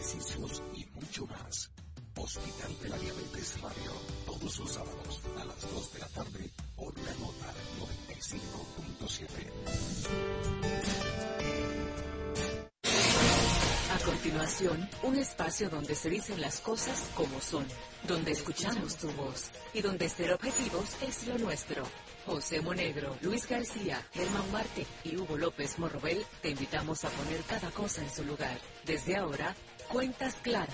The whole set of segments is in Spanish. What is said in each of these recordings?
ejercicios y mucho más. Hospital de la Diabetes Radio, todos los sábados a las 2 de la tarde por la nota 95.7. A continuación, un espacio donde se dicen las cosas como son, donde escuchamos tu voz y donde ser objetivos es lo nuestro. José Monegro, Luis García, Germán Marte y Hugo López Morrobel te invitamos a poner cada cosa en su lugar. Desde ahora, cuentas claras,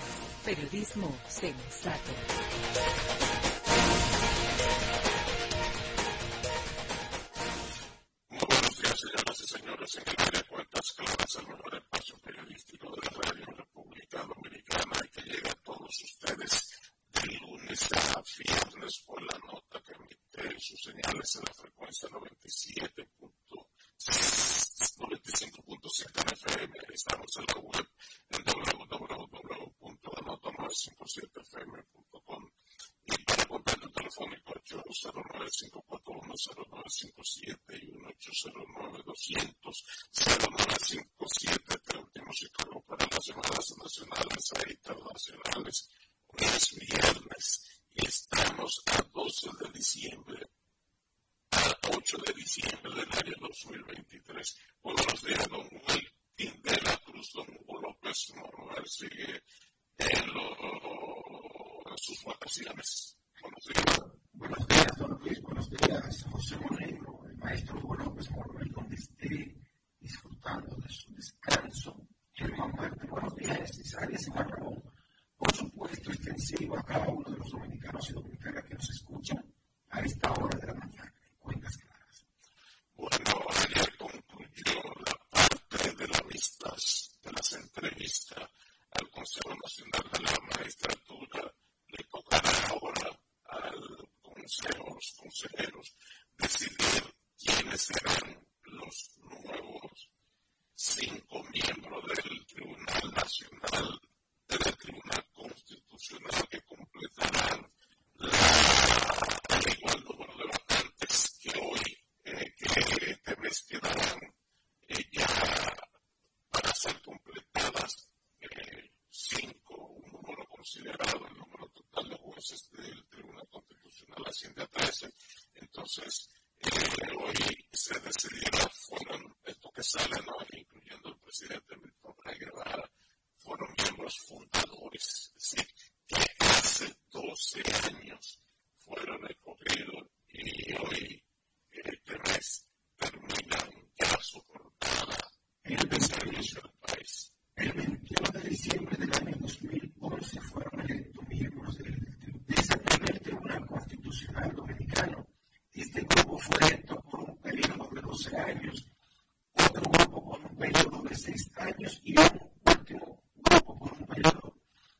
periodismo sensato. buenos días, señoras y señores. En el área Cuentas Claras, el mejor espacio periodístico de la radio República Dominicana que llega a todos ustedes de lunes a viernes por la nota que emite sus señales en la frecuencia 97.95.7 FM. Estamos en la web en www.anota957fm.com y para contacto telefónico 809-541-0957 y 1-809-200-0957. Este último ciclo para las llamadas nacionales e internacionales. Hoy es viernes y estamos a 12 de diciembre, a 8 de diciembre del año 2023. Buenos días, don Will de la Cruz, don Hugo López Morrover sigue en, lo, en sus vacaciones. Buenos días. Buenos días, don Luis. Buenos días, José Moreno, el maestro Hugo López Morrover, donde esté disfrutando de su descanso. Germán Marte, buenos días, Isaías Ramón por supuesto extensivo a cada uno de los dominicanos y dominicanas que nos escuchan a esta hora de la mañana Cuentas Claras. Bueno, ayer concluyó la parte de las vistas, de las entrevistas al Consejo Nacional de la Magistratura. Le tocará ahora al Consejo, los consejeros, decidir quiénes serán los nuevos cinco miembros del Tribunal Nacional del Tribunal Constitucional que completarán la, fueron estos que salen hoy, incluyendo el presidente Milton Guevara, fueron miembros fundadores, que hace 12 años fueron escogidos y hoy, años, otro grupo por un periodo de 6 años y un último grupo por un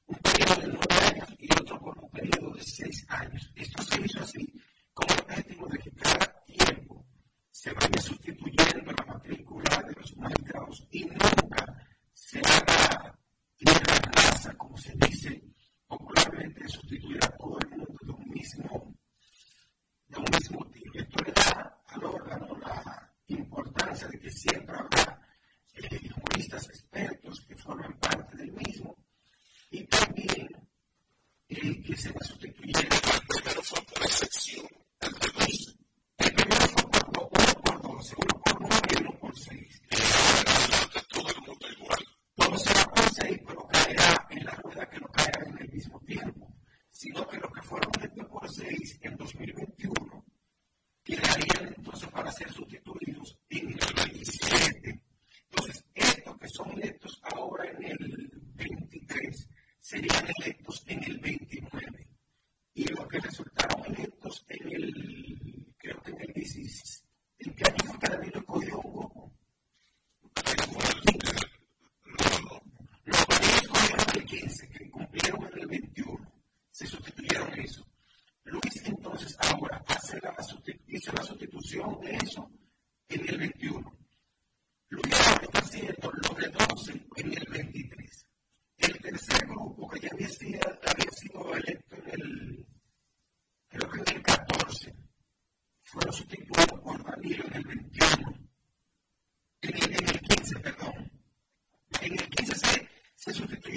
un periodo de nueve años y otro por un periodo de seis años. Esto se hizo así con el objetivo de cada tiempo se vaya sustituyendo la matrícula de los magistrados y nunca se haga tierra rasa, como se dice popularmente, sustituir a todo el mundo de un mismo, de un mismo tipo. Esto le da al órgano la importancia de que siempre habrá eh, juristas expertos que forman parte del mismo y también eh, que se va sustituyendo. Primero fue por excepción, el de 12. El primero fue por uno por 12, uno por 9 y uno por 6. Y adelante todo el mundo igual. Todo será por 6, pero caerá en la rueda que no caerá en el mismo tiempo, sino que los que fueron electos por 6 en 2021 quedarían entonces para ser sustituidos en el 27. Entonces, estos que son electos ahora en el 23 serían electos en el 29. Y los que resultaron electos en el, creo que en el 16. ¿En qué año fue que David escogió un grupo? Los que escogieron el 15, que cumplieron en el 21, se sustituyeron eso. Luis entonces ahora hace la, hizo la sustitución de eso en el 21. Luis ahora está haciendo lo de 12 en el 23. El tercer grupo que ya había sido, había sido electo en el, creo que en el 14, fueron sustituidos por Danilo en el 21. En el,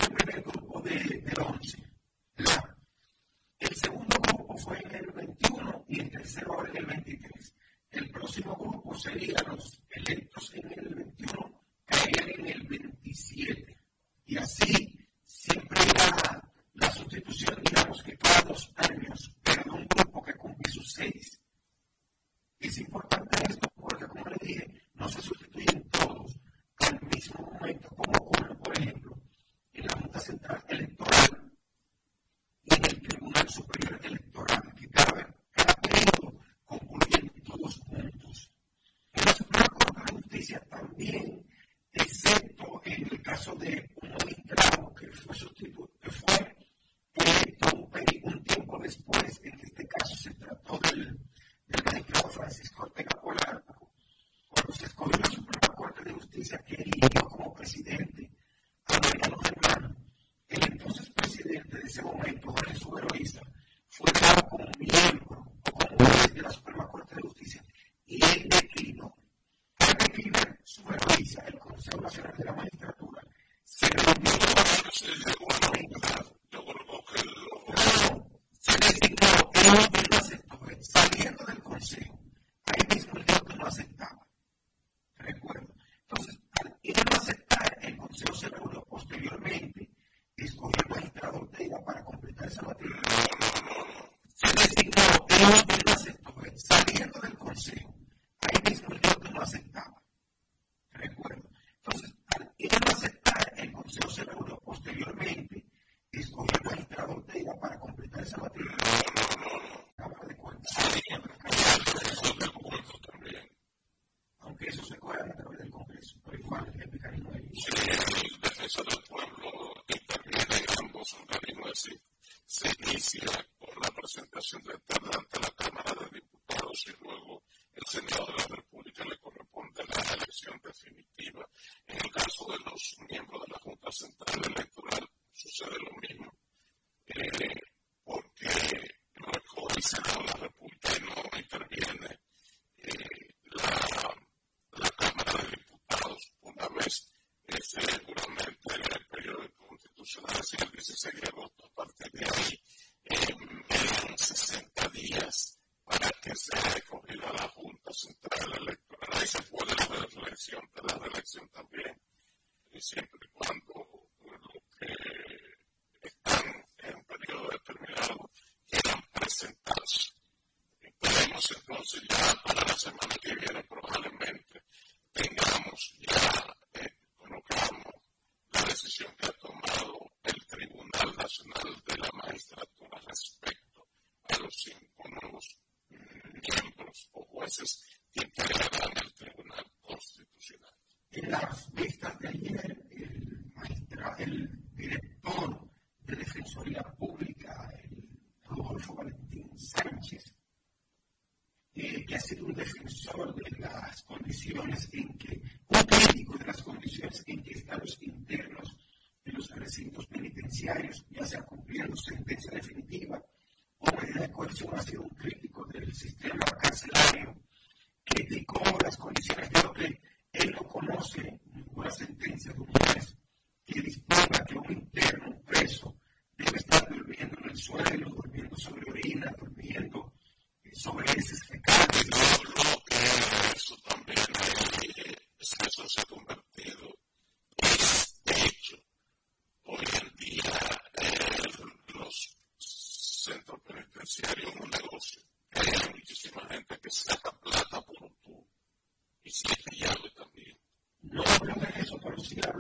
en el 15, perdón. En el 15 se, se sustituyó de manera, y otro que tiene la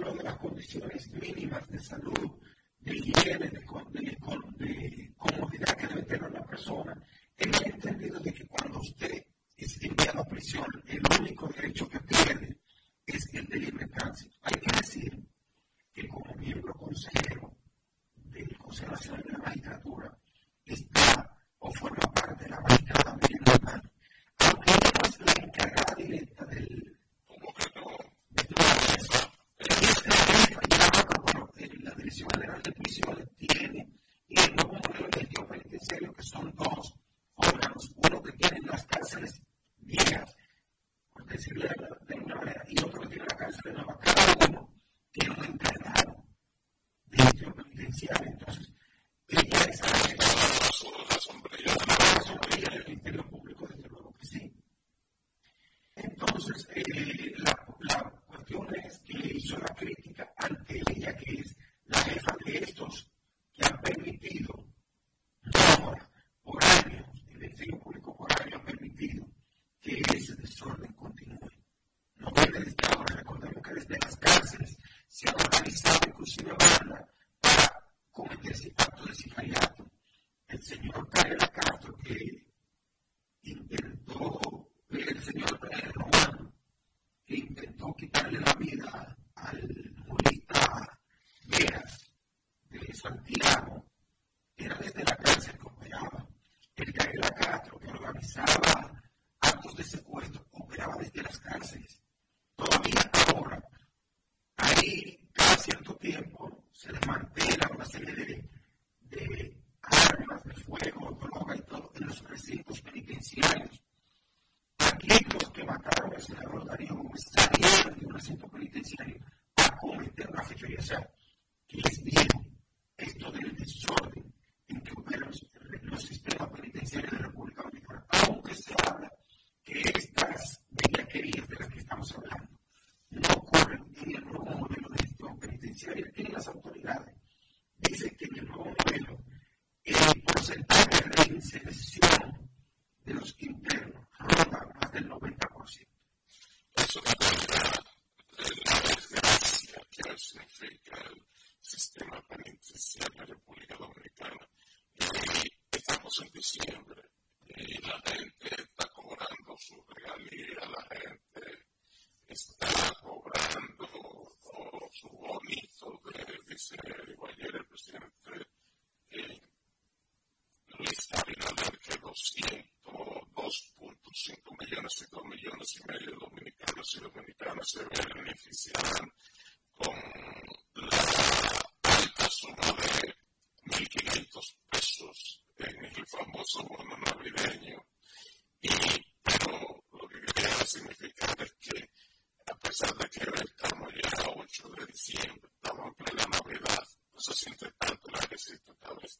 cárcel de Nueva cada uno tiene un al, al Murita Veras de Santiago. usuarios roba más del 90%. Es una de la desgracia que significa el sistema penitenciario de la República Dominicana. Y estamos en diciembre y la gente está cobrando su regalía, la gente está cobrando su bonito de diciembre. Ayer el presidente eh, Luis Abinader que 200. 2.5 millones y 2 millones y medio de dominicanos y dominicanas se beneficiarán con la alta suma de 1.500 pesos en el famoso bono navideño. Y, pero lo que quería significar es que a pesar de que estamos ya a 8 de diciembre, estamos en plena Navidad, no se siente tanto la que se tal vez.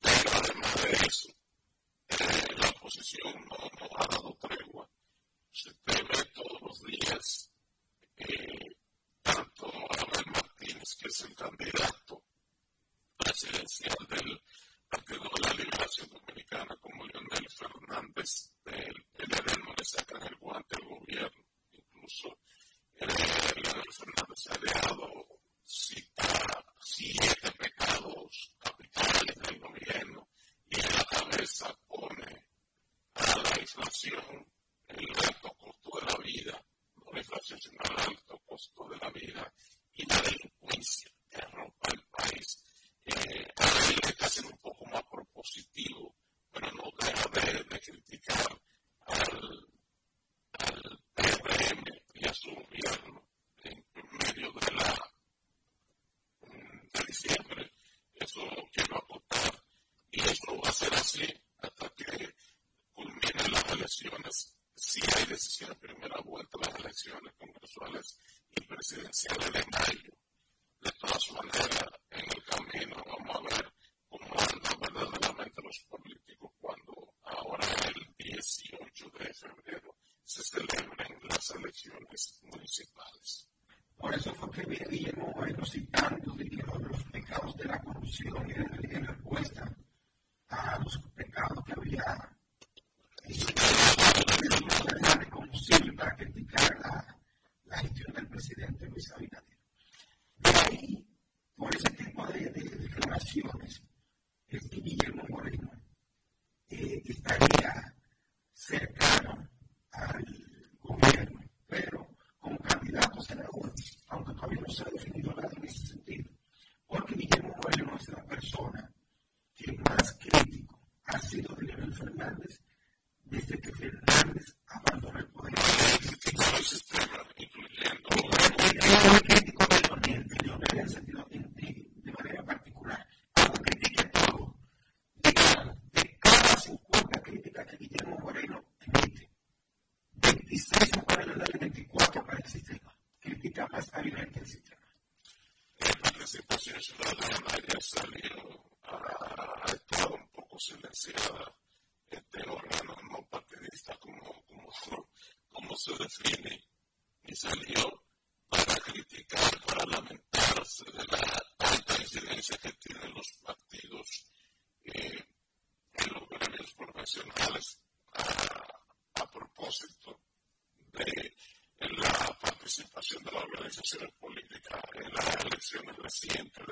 Pero además de eso, la oposición no, no ha dado tregua. Se teme todos los días, eh, tanto Abel Martínez, que es el candidato presidencial del Partido de la Liberación Dominicana, como Leonel Fernández del PLD, no le sacan el guante al gobierno. Incluso eh, Leonel Fernández ha dejado cita siete pecados capitales del gobierno y en la mesa pone a la inflación, el alto costo de la vida, no la inflación, sino el alto costo de la vida y la delincuencia que arropa el país. Eh, ahora él está siendo un poco más propositivo, pero no deja de, criticar al, al PRM y a su gobierno en medio de la de diciembre. Eso quiero aportar y esto va a ser así hasta que culminen las elecciones, si hay decisión de primera vuelta, las elecciones congresuales y presidenciales de mayo. De todas maneras, en el camino vamos a ver cómo andan verdaderamente los políticos cuando ahora el 18 de febrero se celebren las elecciones municipales. Por eso fue que Guillermo Bueno, si tanto dijeron los pecados de la corrupción y de la ley de a los pecados que había. Y si no, no para criticar la gestión del presidente Luis Abinader. De ahí, por ese tipo de declaraciones, Guillermo Moreno eh, estaría cercano al gobierno, pero como candidatos en la el aunque todavía no se ha definido nada en ese sentido. Porque Guillermo Moreno es una persona que más crítico ha sido de Leonel Fernández desde que Fernández abandonó el poder. Criticado pues, el sistema, crítico de Leonel, de Leonel en el sentido de, de, de manera particular, aunque critique todo. De cada, de cada críticas que Guillermo Moreno emite, 26 son para Leonel 24 para el sistema. Crítica más abierta del sistema. La participación ciudadana ya salió ha, estado un poco silenciada este órgano no partidista como, como, como se define y salió para criticar, para lamentarse de la alta incidencia que tienen los partidos eh, en los gremios profesionales a, propósito de la participación de las organizaciones políticas en las elecciones recientes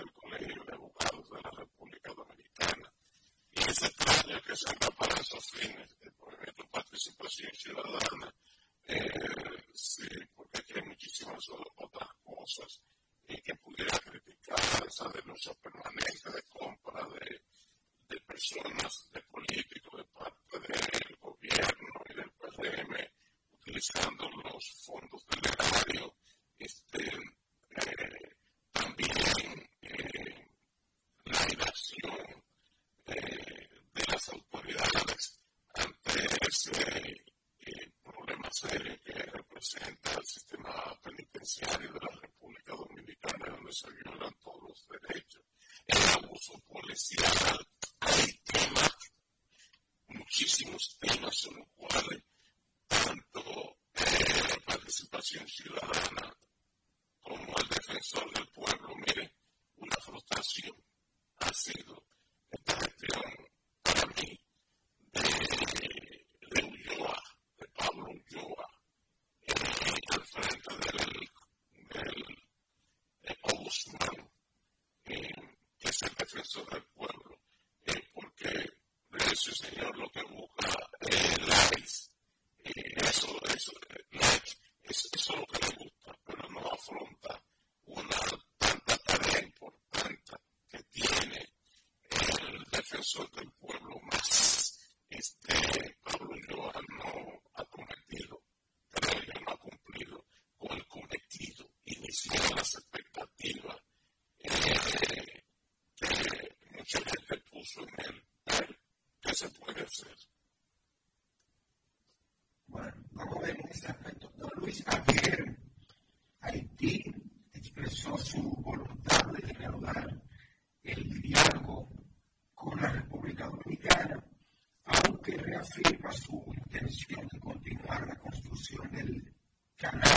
reafirma su intención de continuar la construcción del canal.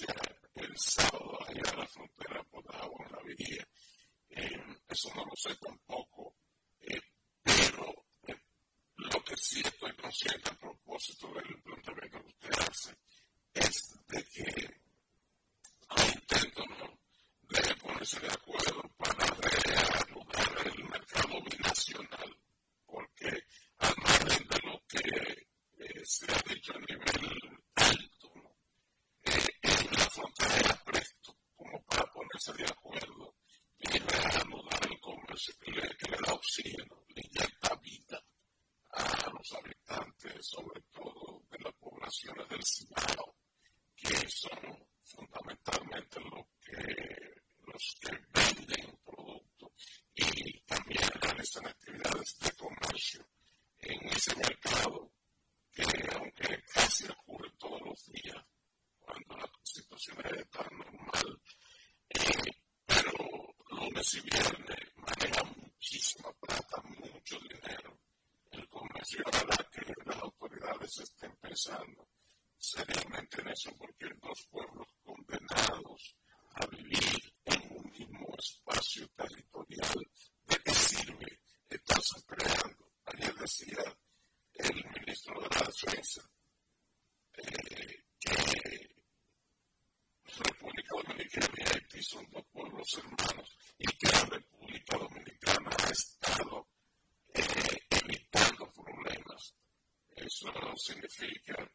Yeah. eso porque dos pueblos condenados a vivir en un mismo espacio territorial, ¿de qué sirve estarse creando? Ayer decía el ministro de la Defensa eh, que República Dominicana y Haití son dos pueblos hermanos y que la República Dominicana ha estado eh, evitando problemas. Eso significa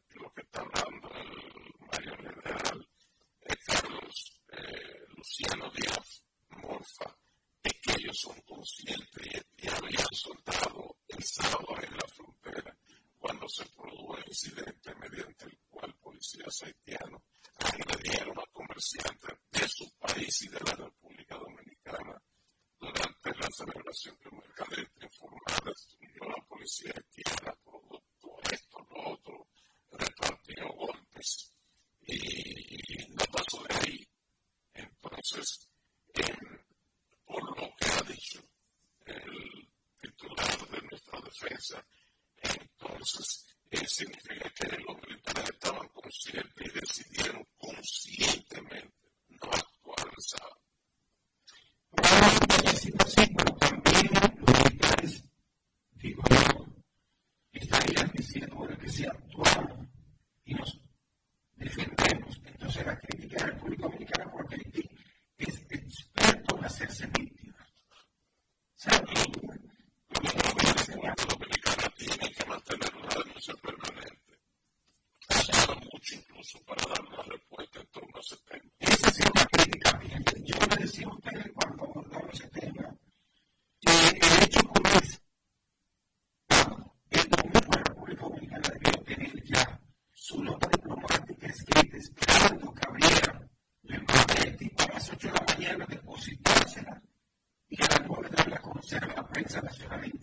relacionamiento.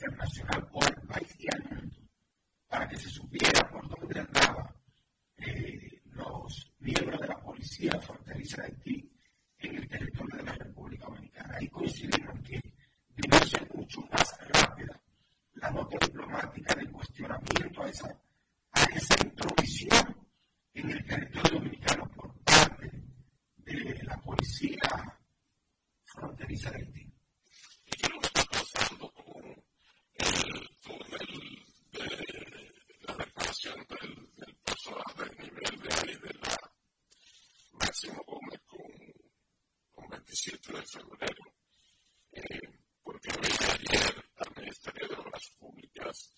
de febrero, eh, porque había ayer al Ministerio de Obras Públicas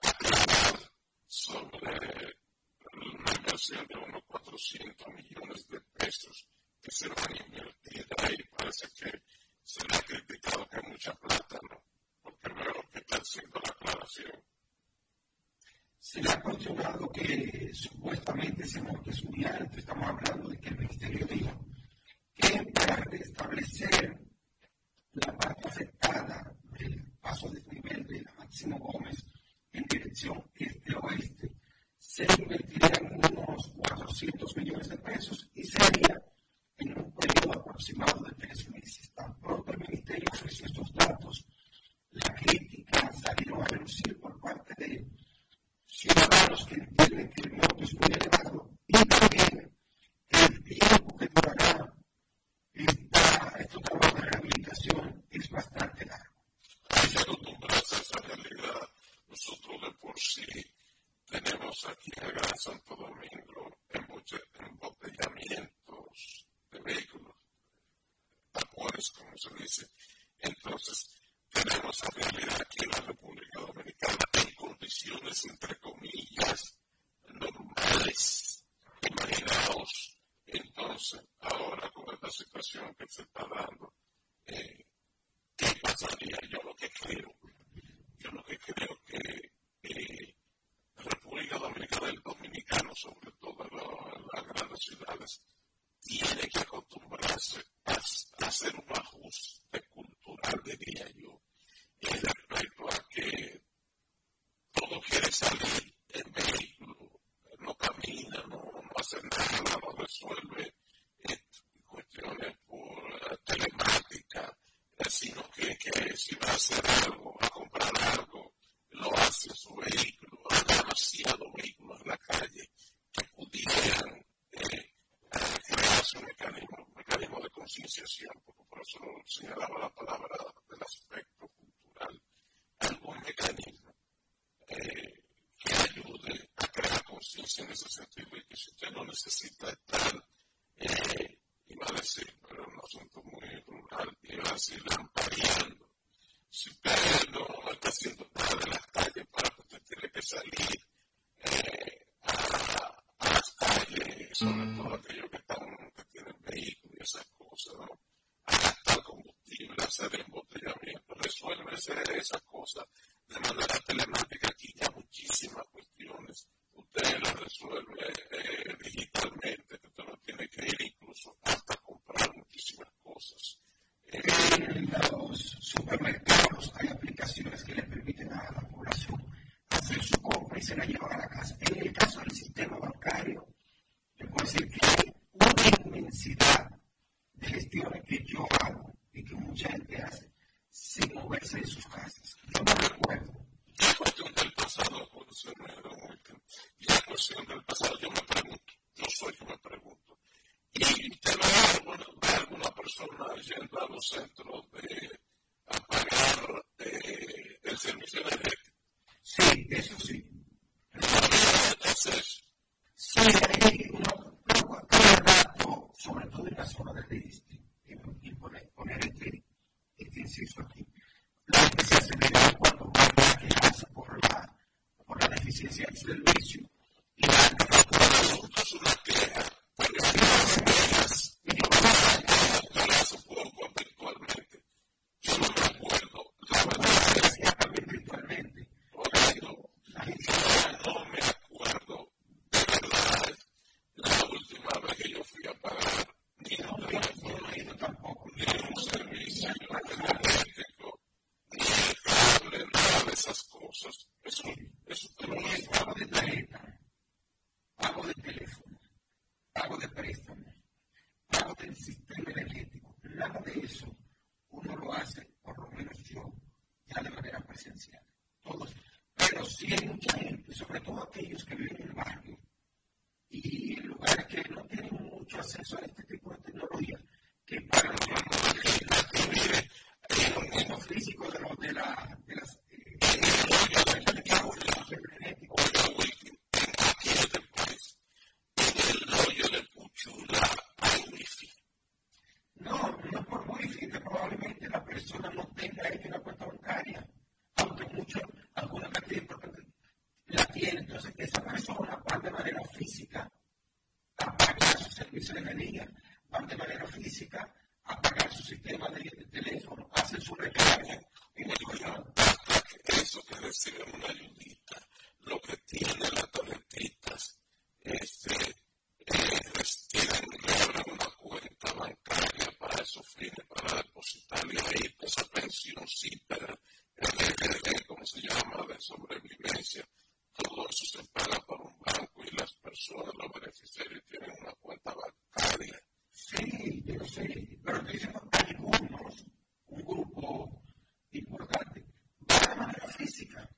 aclarar sobre una inversión de unos 400 millones de pesos que se van a invertir ahí. Parece que se le ha criticado que hay mucha plata, ¿no? Porque veo que está haciendo la aclaración. Se le ha considerado que supuestamente se monte es muy. Estamos hablando de que el Ministerio dijo себя сырым, Nicholson cosas. Es un, es un de tarjeta, hago de teléfono, hago de préstamo, hago del sistema energético. Nada de eso uno lo hace, por lo menos yo, ya de manera presencial. Todos. Pero sí hay mucha gente, sobre todo aquellos que viven en el barrio y en lugares que no tienen mucho acceso a este tipo de tecnología, que para los que viven en los físicos de, los, de, la, de las en el rollo de la cuchula. No, no por wifi, que probablemente la persona no tenga esta puerta bancaria, aunque mucho, alguna vez la tiene. Entonces, esa persona va de manera física a de su servicio de energía, va de manera física apagar su sistema de teléfono, hacen su recarga y me dijo, eso que recibe una ayudita, lo que tiene la tarjetita, este, eh, tienen una cuenta bancaria para esos fines, para depositarle ahí pues, esa pensión, sí, pero el EDD, como se llama, de sobrevivencia, todo eso se paga por un banco y las personas, los beneficiarios, tienen una cuenta bancaria. Sí, yo sí, pero que dicen que hay unos, un grupo importante, va de manera física.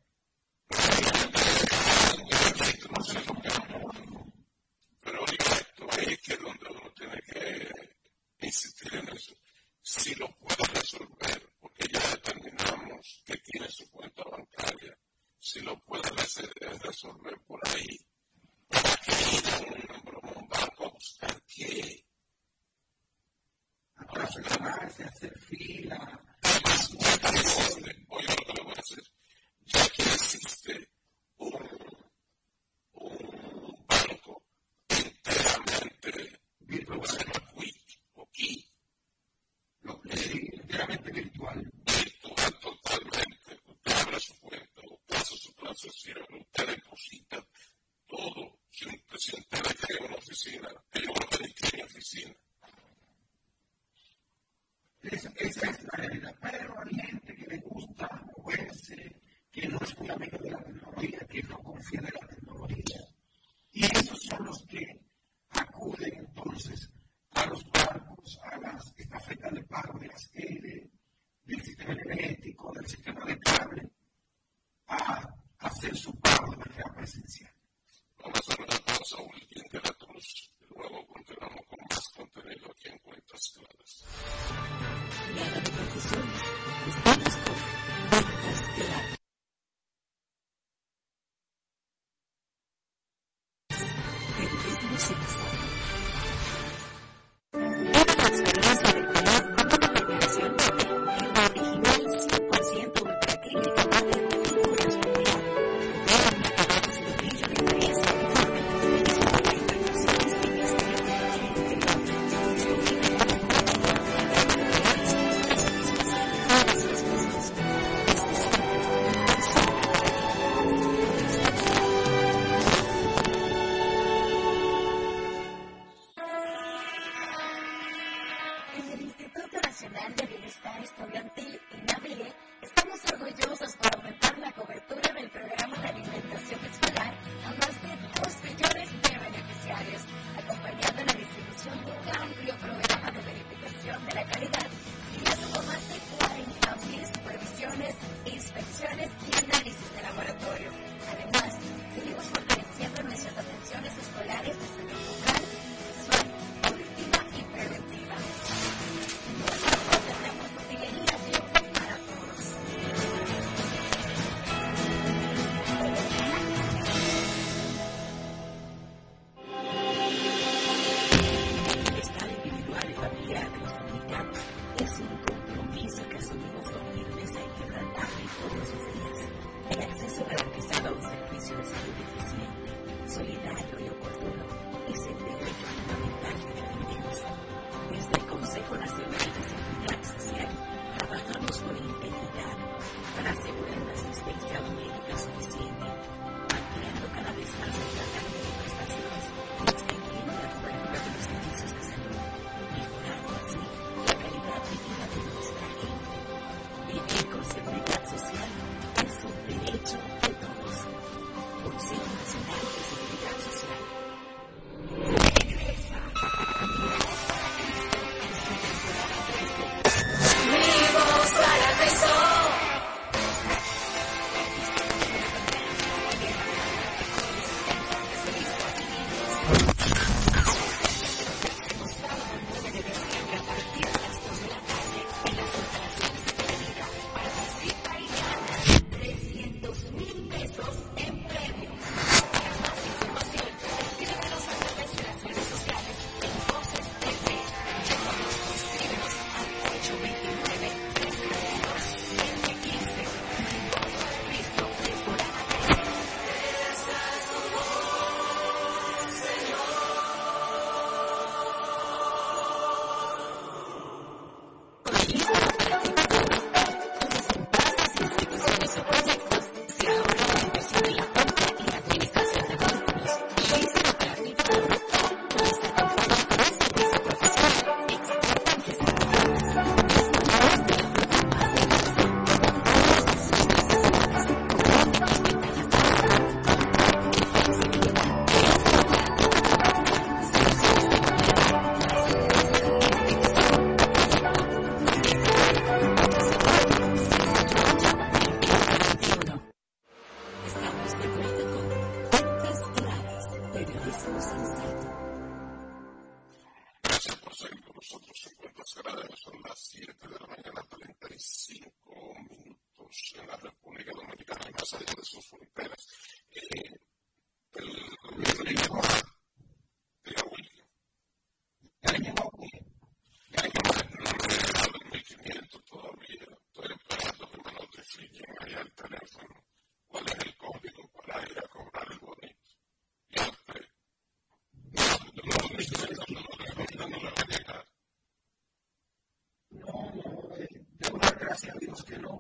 Pero oiga esto, ahí es donde uno tiene que insistir en eso. Si lo puede resolver, porque ya determinamos que tiene su cuenta bancaria, si lo puede resolver por ahí, ¿para qué ir a un miembro mundial buscar qué? Ahora se la va hacer fila. Además, vuelta. Hoy yo lo que le voy a hacer. Ya que existe un banco enteramente virtual, no es o Quick, lo que es enteramente virtual, virtual totalmente. Usted abre su cuenta, o plazo su plazo, cierra, o usted deposita todo. Si usted le cae una oficina, el yo no te oficina. Esa, esa es la realidad. Pero hay gente que le gusta moverse, que no es muy amigo de la tecnología, que no confía en la tecnología. Y esos son los que acuden entonces a los barcos, a las estafetas de pago de las L, del sistema energético, del sistema de cable, a hacer su pago de manera presencial. Vamos a una pausa, Wilkin de la Cruz. Luego continuamos con más contenido aquí en Cuentas Claras. Cuentas Claras. los que lo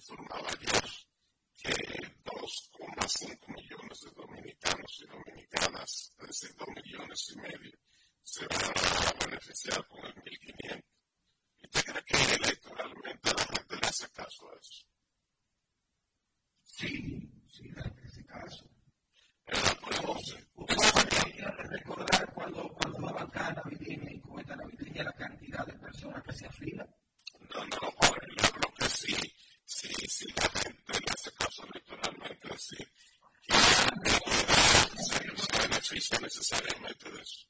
informaba ayer que 2,5 millones de dominicanos y dominicanas, es decir, 2 millones y medio, se van a beneficiar con el 1.500. ¿Y usted cree que electoralmente la gente le hace caso a eso? Sí, sí, le hace caso. Era por el 11. recordar cuando, cuando va a bancar la vitrina y cuenta la vitrina la cantidad de personas que se afilan? No, no, no, lo que sí físicamente en este caso electoralmente así que no pueda beneficia necesariamente de eso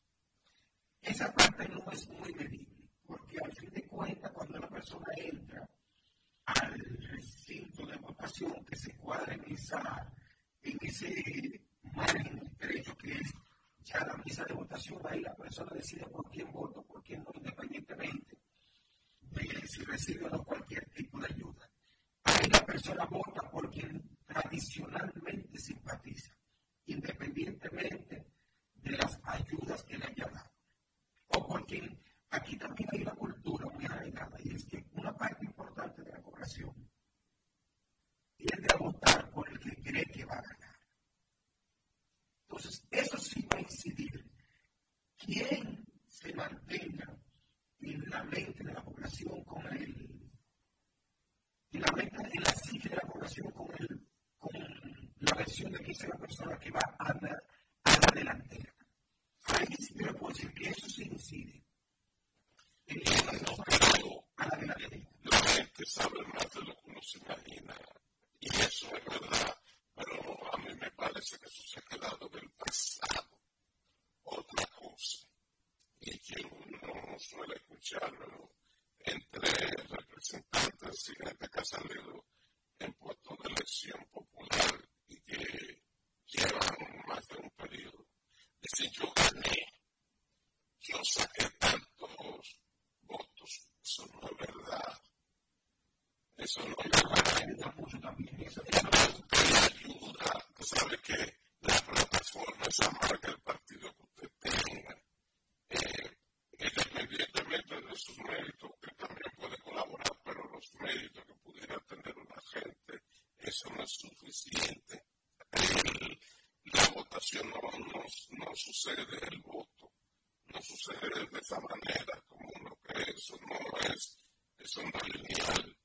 esa parte no es muy medible porque al fin de cuentas cuando la persona entra al recinto de votación que se cuadra en esa en ese margen derecho que es ya la misa de votación ahí la persona decide por quién voto por quién no independientemente de si recibe o no cualquier tipo de ayuda ahí la persona vota por quien tradicionalmente simpatiza, independientemente de las ayudas que le haya dado. O por quien aquí también hay una cultura muy arraigada, y es que una parte importante de la población tiende a votar por el que cree que va a ganar. Entonces, eso sí va a incidir. quién se mantenga en la mente de la población con el y la venta es la cifra de la población con, el, con la versión de que es la persona que va a la, a la delantera. Ahí sí te puedo decir que eso se incide. En que no a la delantera. La gente sabe más de lo que uno se imagina. Y eso es verdad. Pero a mí me parece que eso se ha quedado del pasado. Otra cosa. Y que uno no suele escucharlo entre representantes y gente que ha salido en puestos de elección popular y que llevan más de un periodo. Dice, yo gané, yo saqué tantos votos. Eso no es verdad. Eso no es verdad. Y ayuda, sabe que la plataforma, esa marca, el partido que usted tenga, eh, independientemente de sus méritos, que también puede colaborar, pero los méritos que pudiera tener una gente, eso no es suficiente. La votación no, no, no sucede del voto, no sucede de esa manera, como lo que eso no es, eso no es lineal.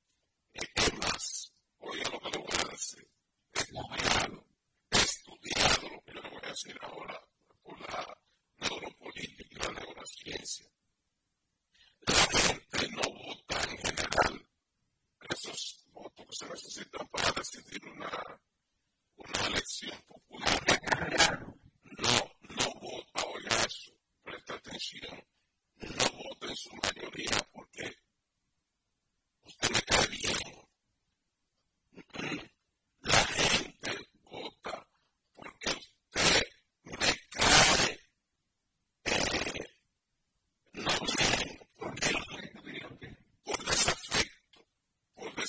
¿Qué más? Oiga lo que le voy a decir. Estudiado, estudiado lo que yo le voy a decir ahora por la política y la ley la silencia la gente no vota en general. Esos votos que se necesitan para decidir una elección popular. No no vota o eso presta atención no vota en su mayoría porque usted me cae bien. la gente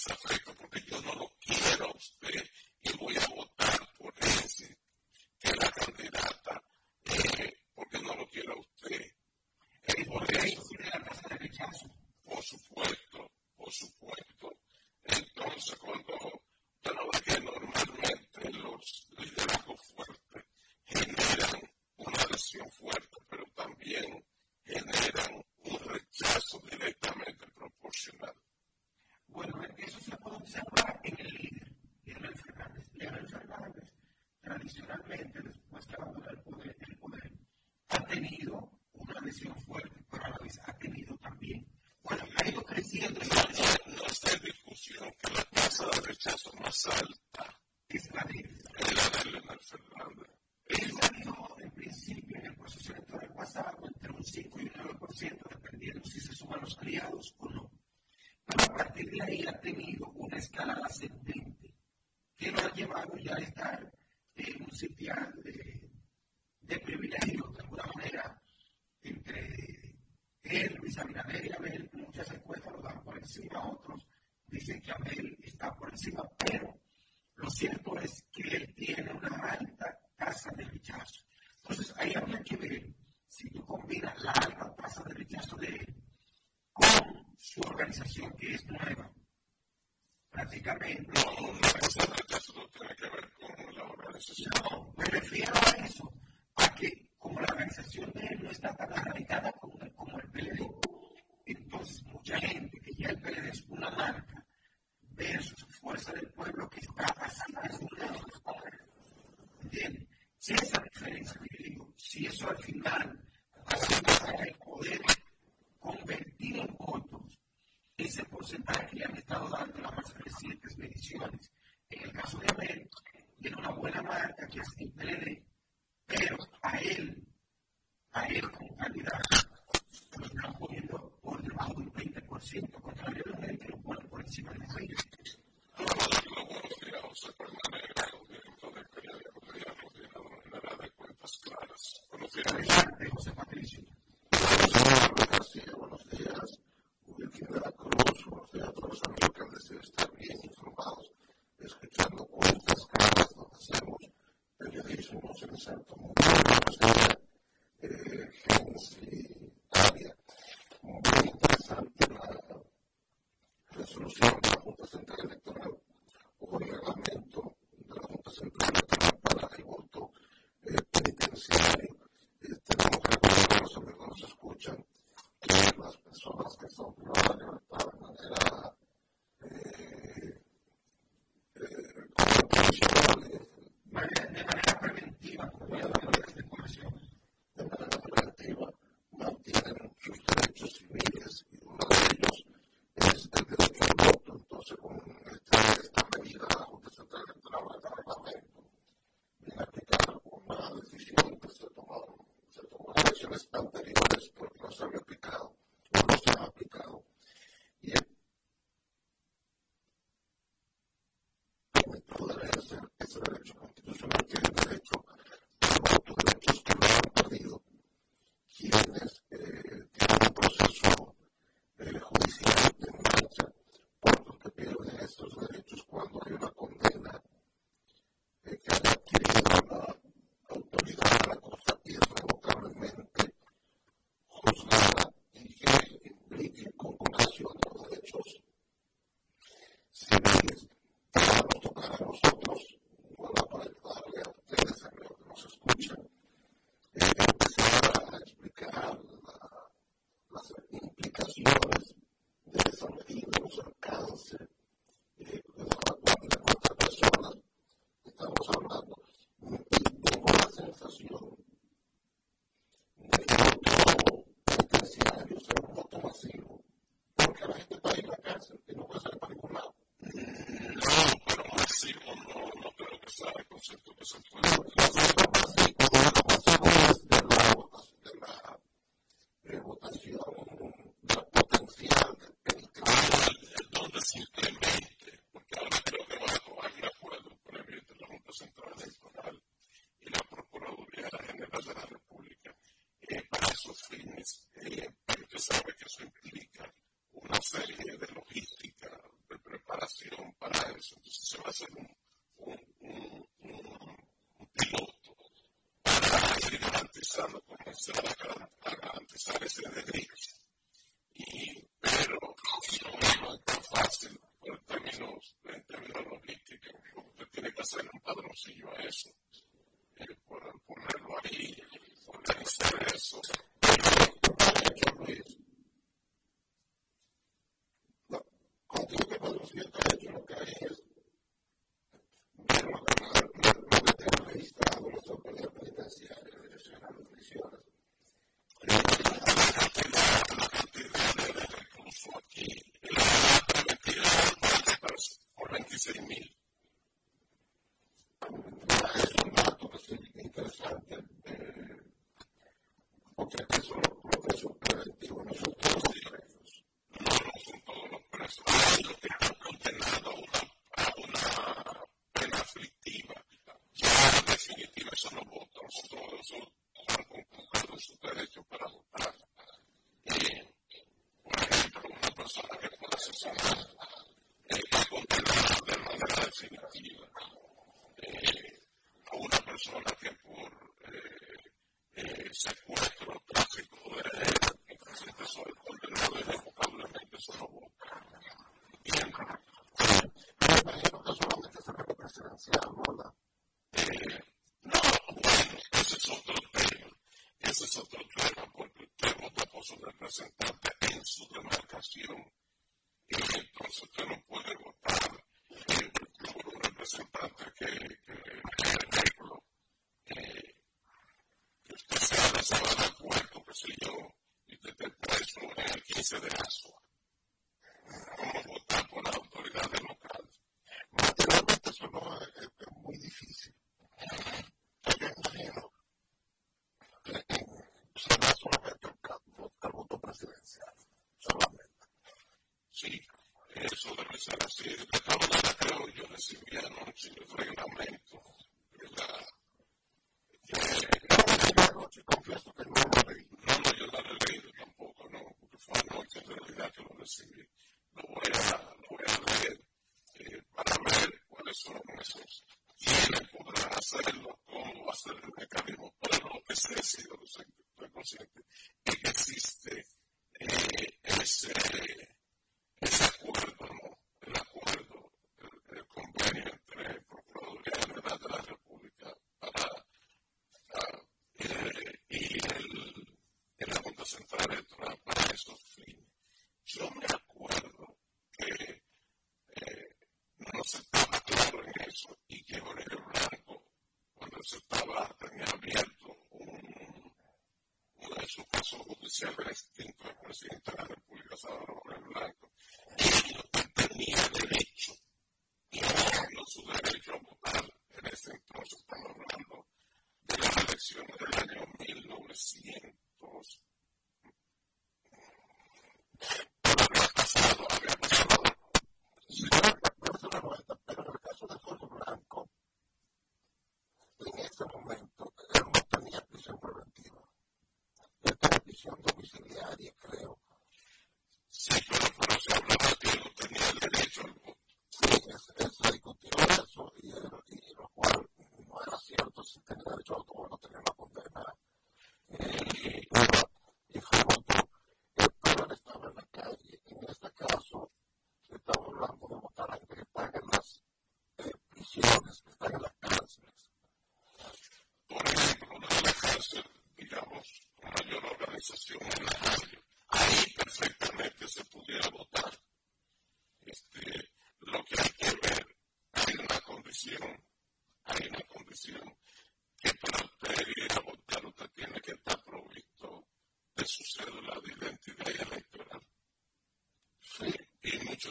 desafecto porque yo no lo quiero a usted y voy a votar por ese que la candidata eh, porque no lo quiero a usted el poder por supuesto por supuesto entonces cuando yo no que normalmente los exalta. Israel. Era Elena Fernández. Ella no, en principio, en el procesamiento del WhatsApp, entre un 5 y un 9%, dependiendo si se suman los criados o no. Pero a partir de ahí ha tenido porcentaje que han estado dando las más recientes mediciones. Para esos fines. Yo se estaba, tenía abierto un, uno de sus casos judiciales extinto del presidente de la República Salvador Blanco.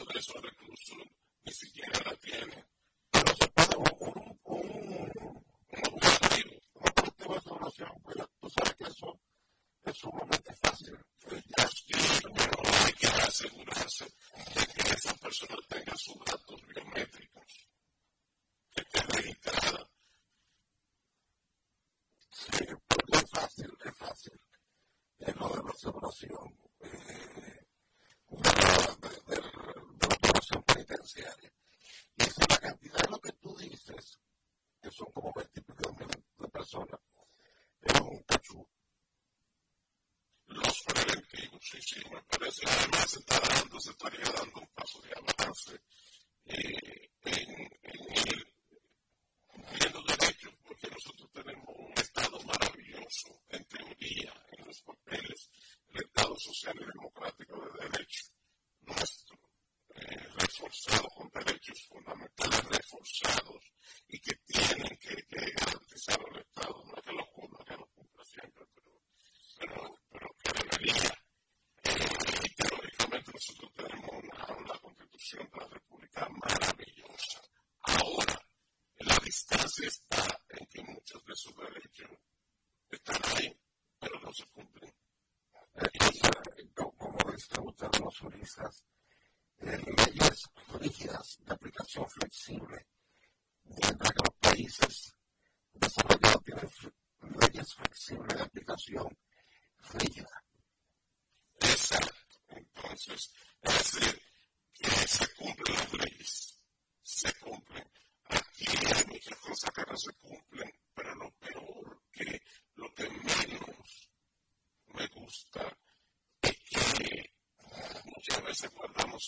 de esos recursos ni siquiera la tiene. Pero se paga por un, un, un, un objetivo, un objetivo formación, pues tú sabes que eso es sumamente fácil. Pues Hay que asegurarse de que esa persona tenga sus datos biométricos, que esté registrada. Sí, porque es fácil, es fácil. Es lo de la aseguración.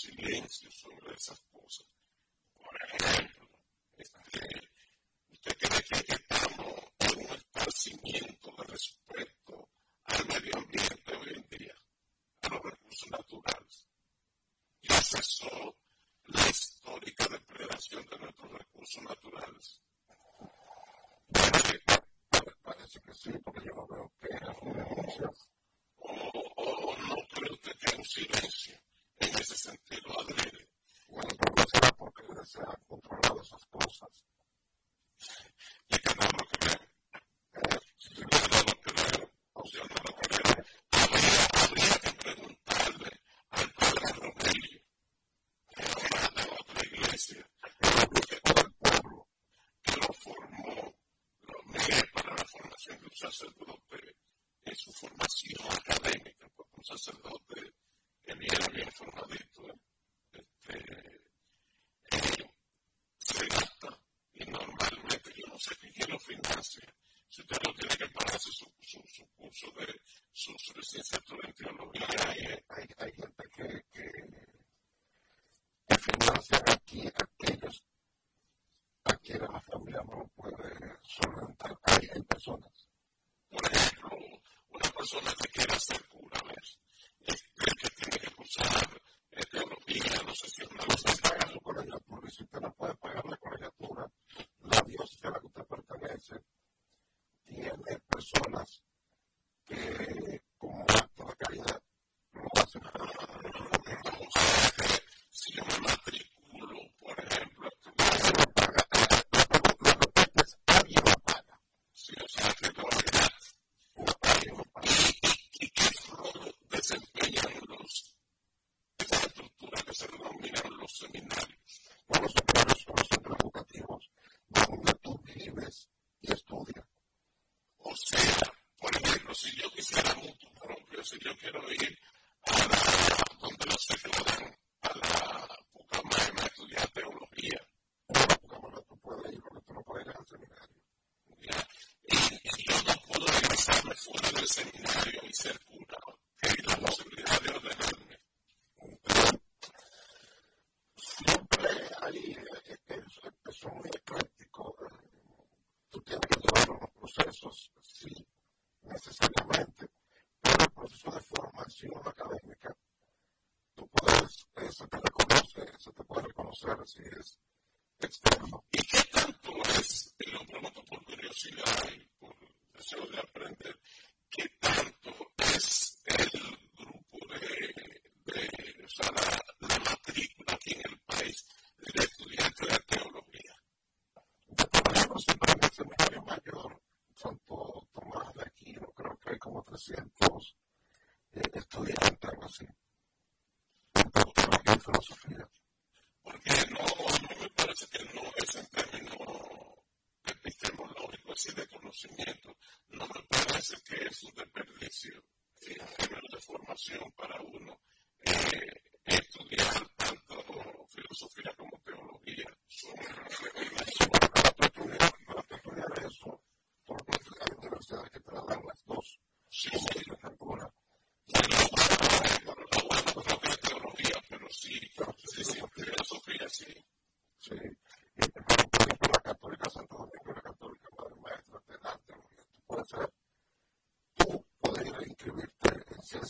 silêncio sobre essas something. personas quiero read así es externo. ¿Y qué tanto es, y lo pregunto por curiosidad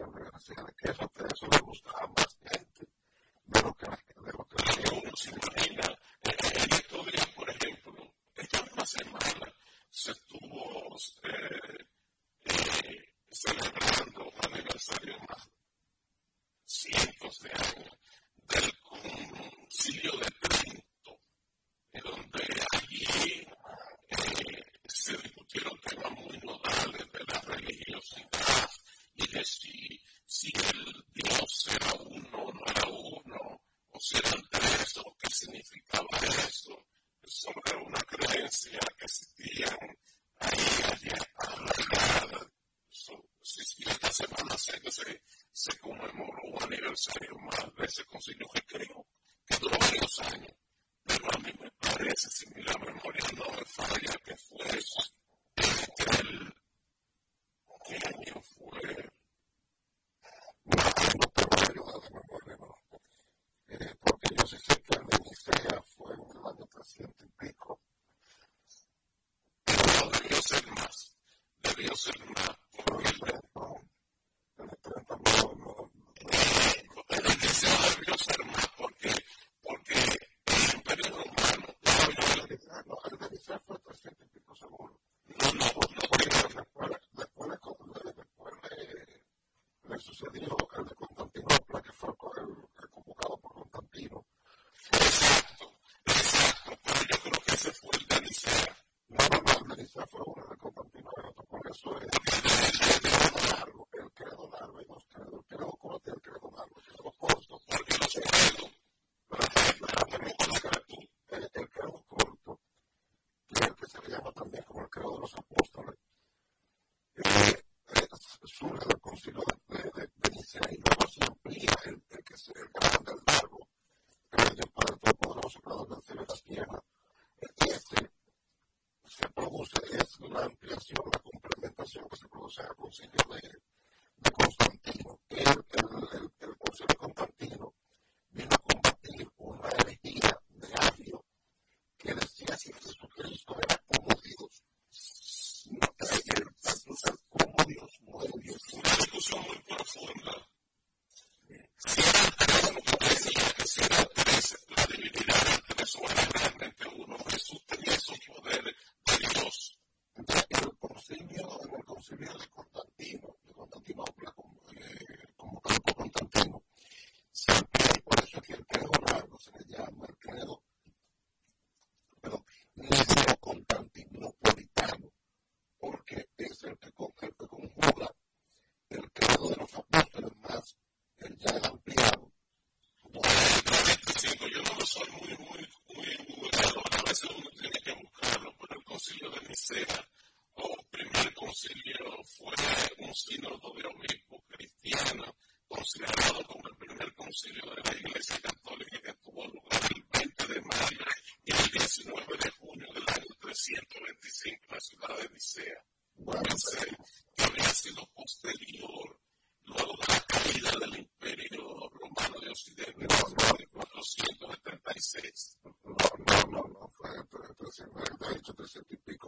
ですよね。調べて también como el creador los sobre a CPP tipo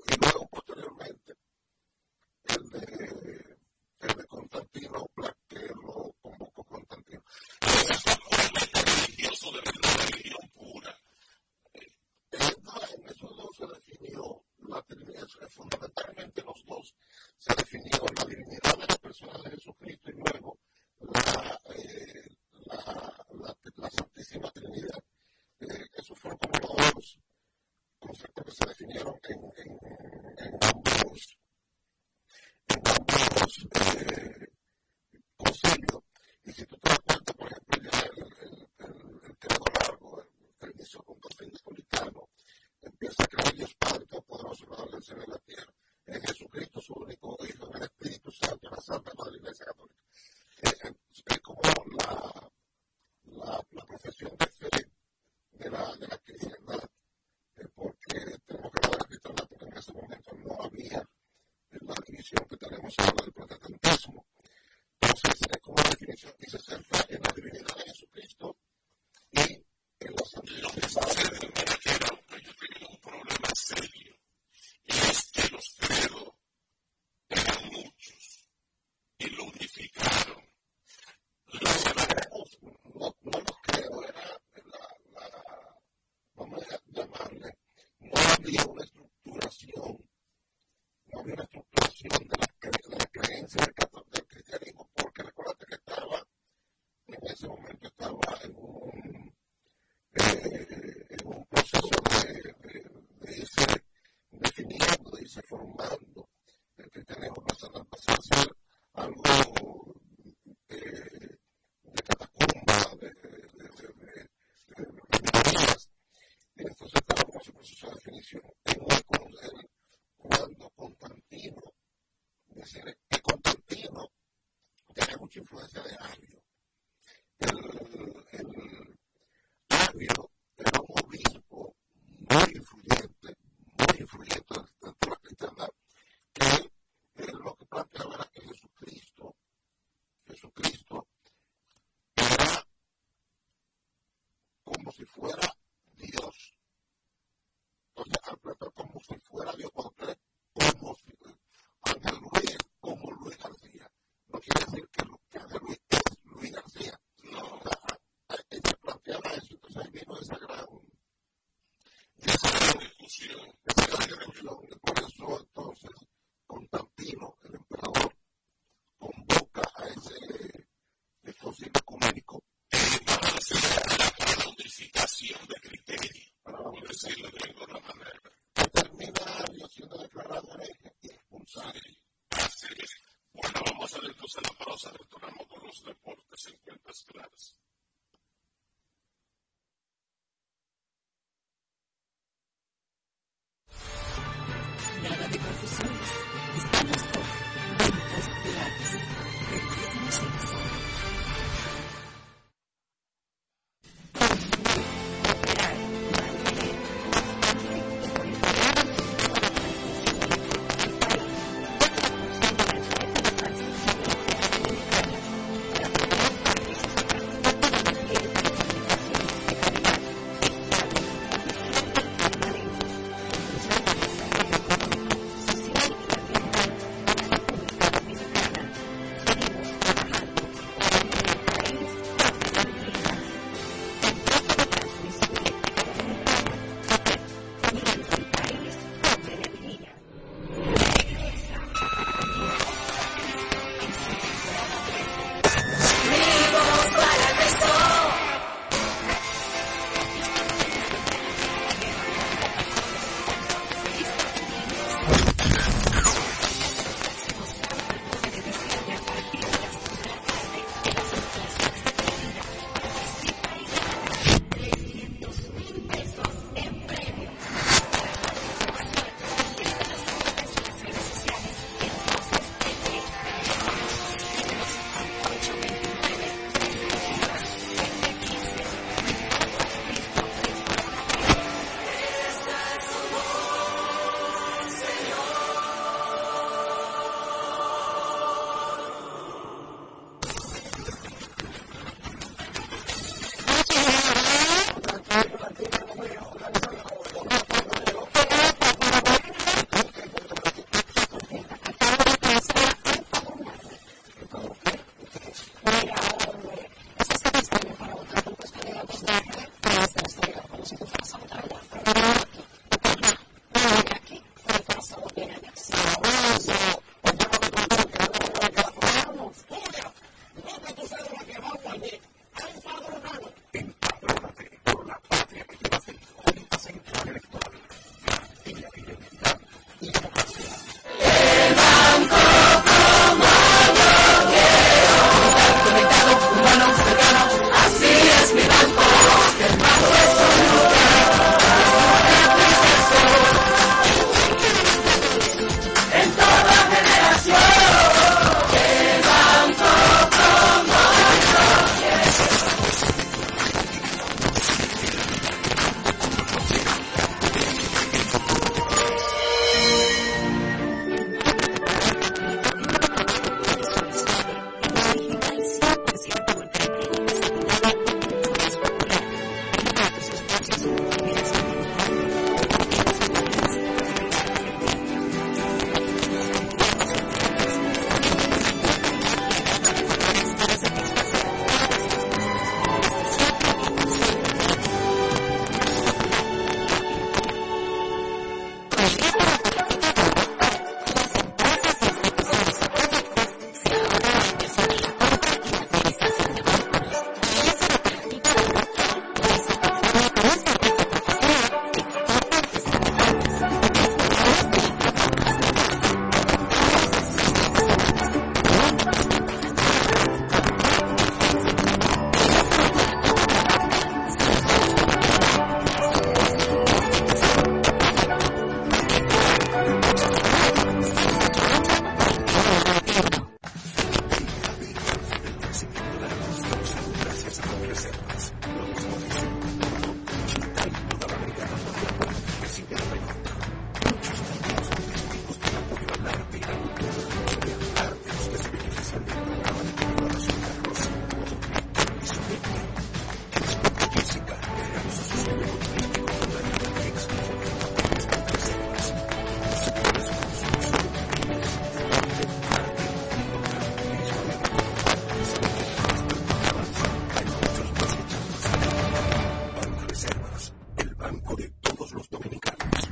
todos los dominicanos.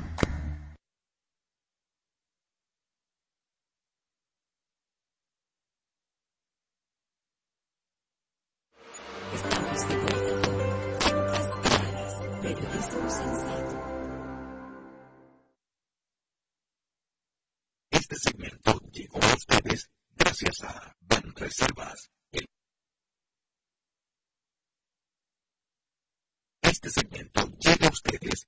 Estamos de sensato. Este segmento llegó a ustedes gracias a Ban Reservas. El... Este segmento llega a ustedes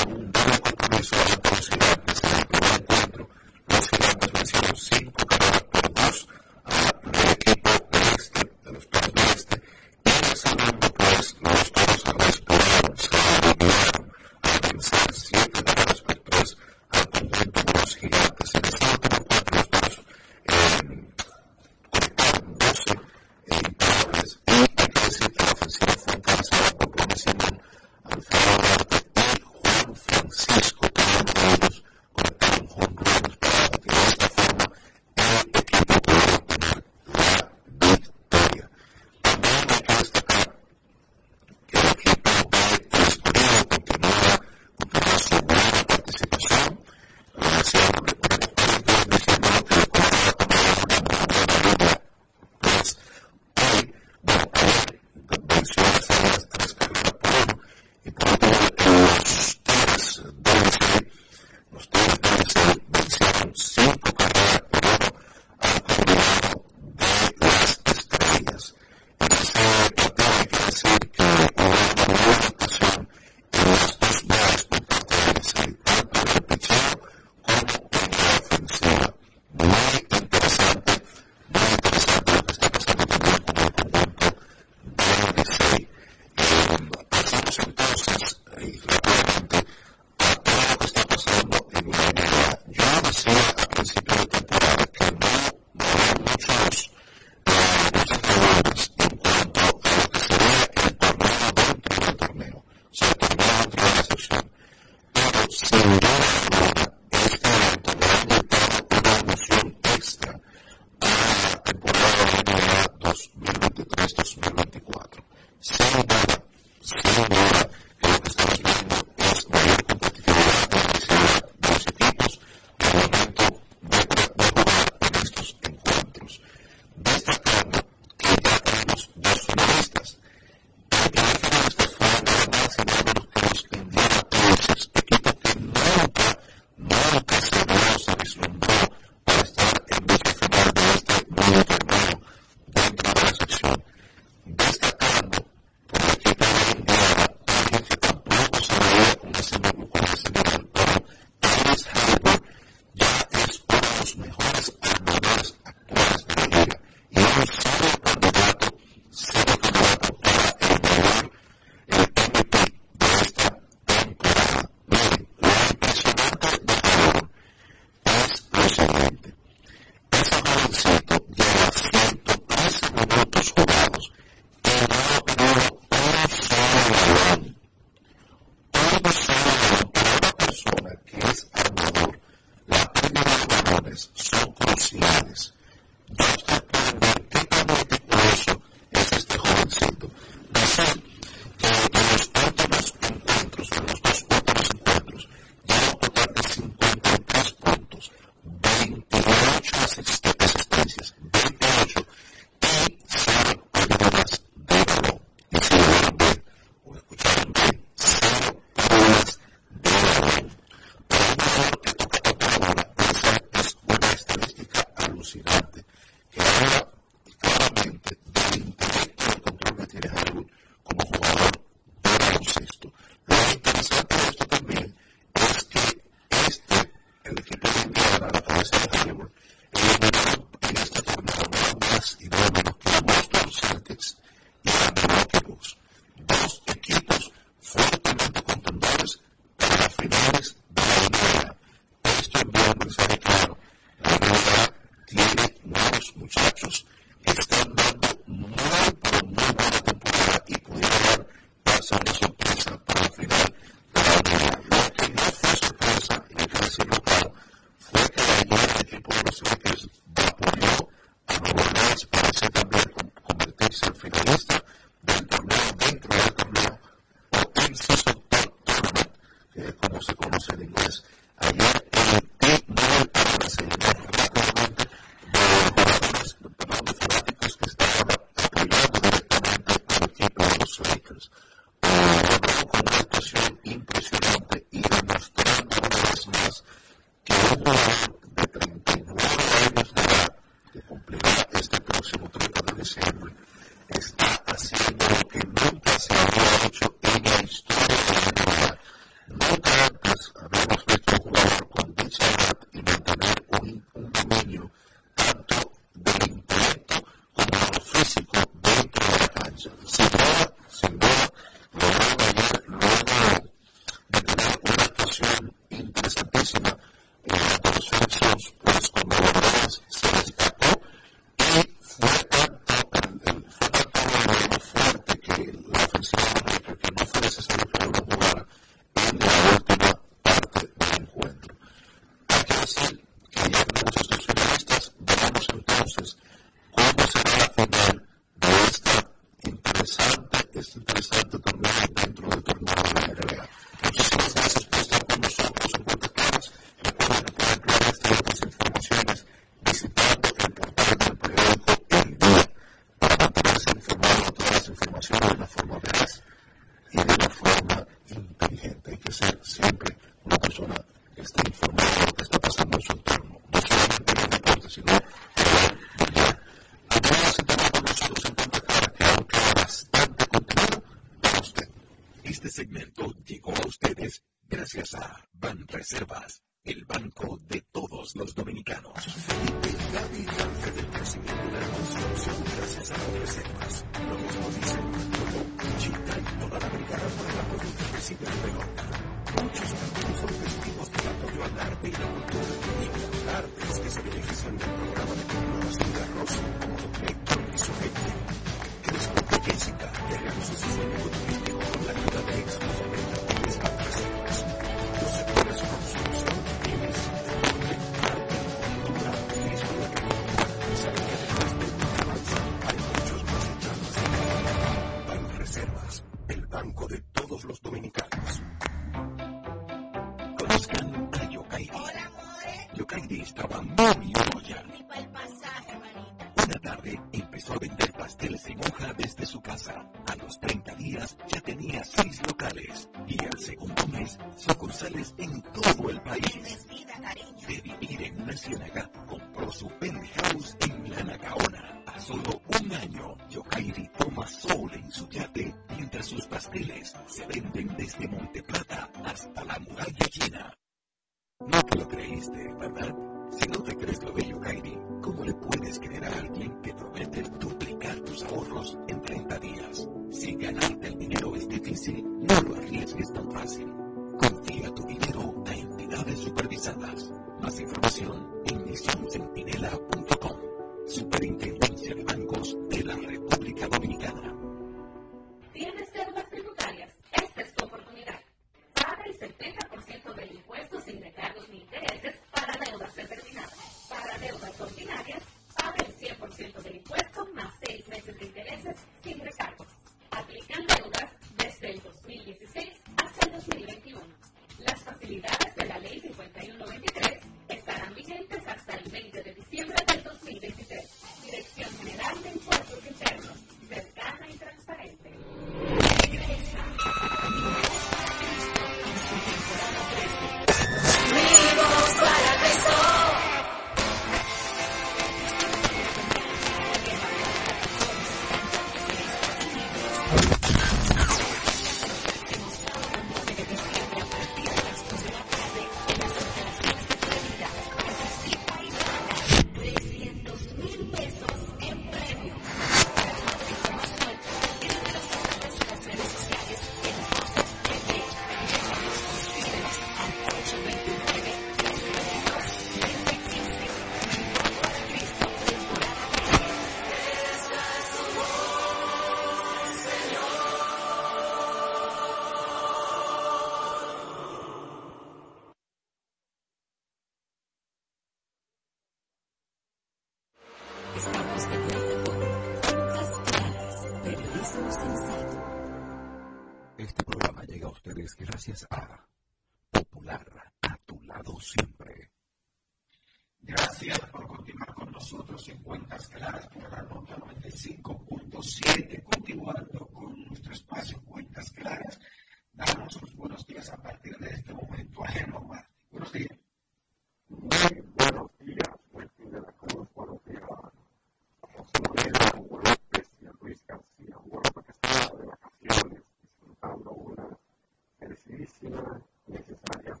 medicina necesaria,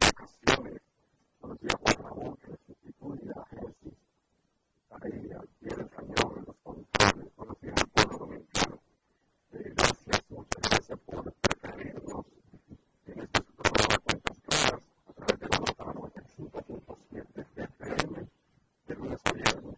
vacaciones, conocida por Ramón, que sustituye a Jesús, ahí al pie del cañón, los controles, conocida al pueblo dominicano. Eh, gracias, muchas gracias por preferirnos en este programa Cuentas Claras a través de la nota 95.7 FM de lunes a viernes.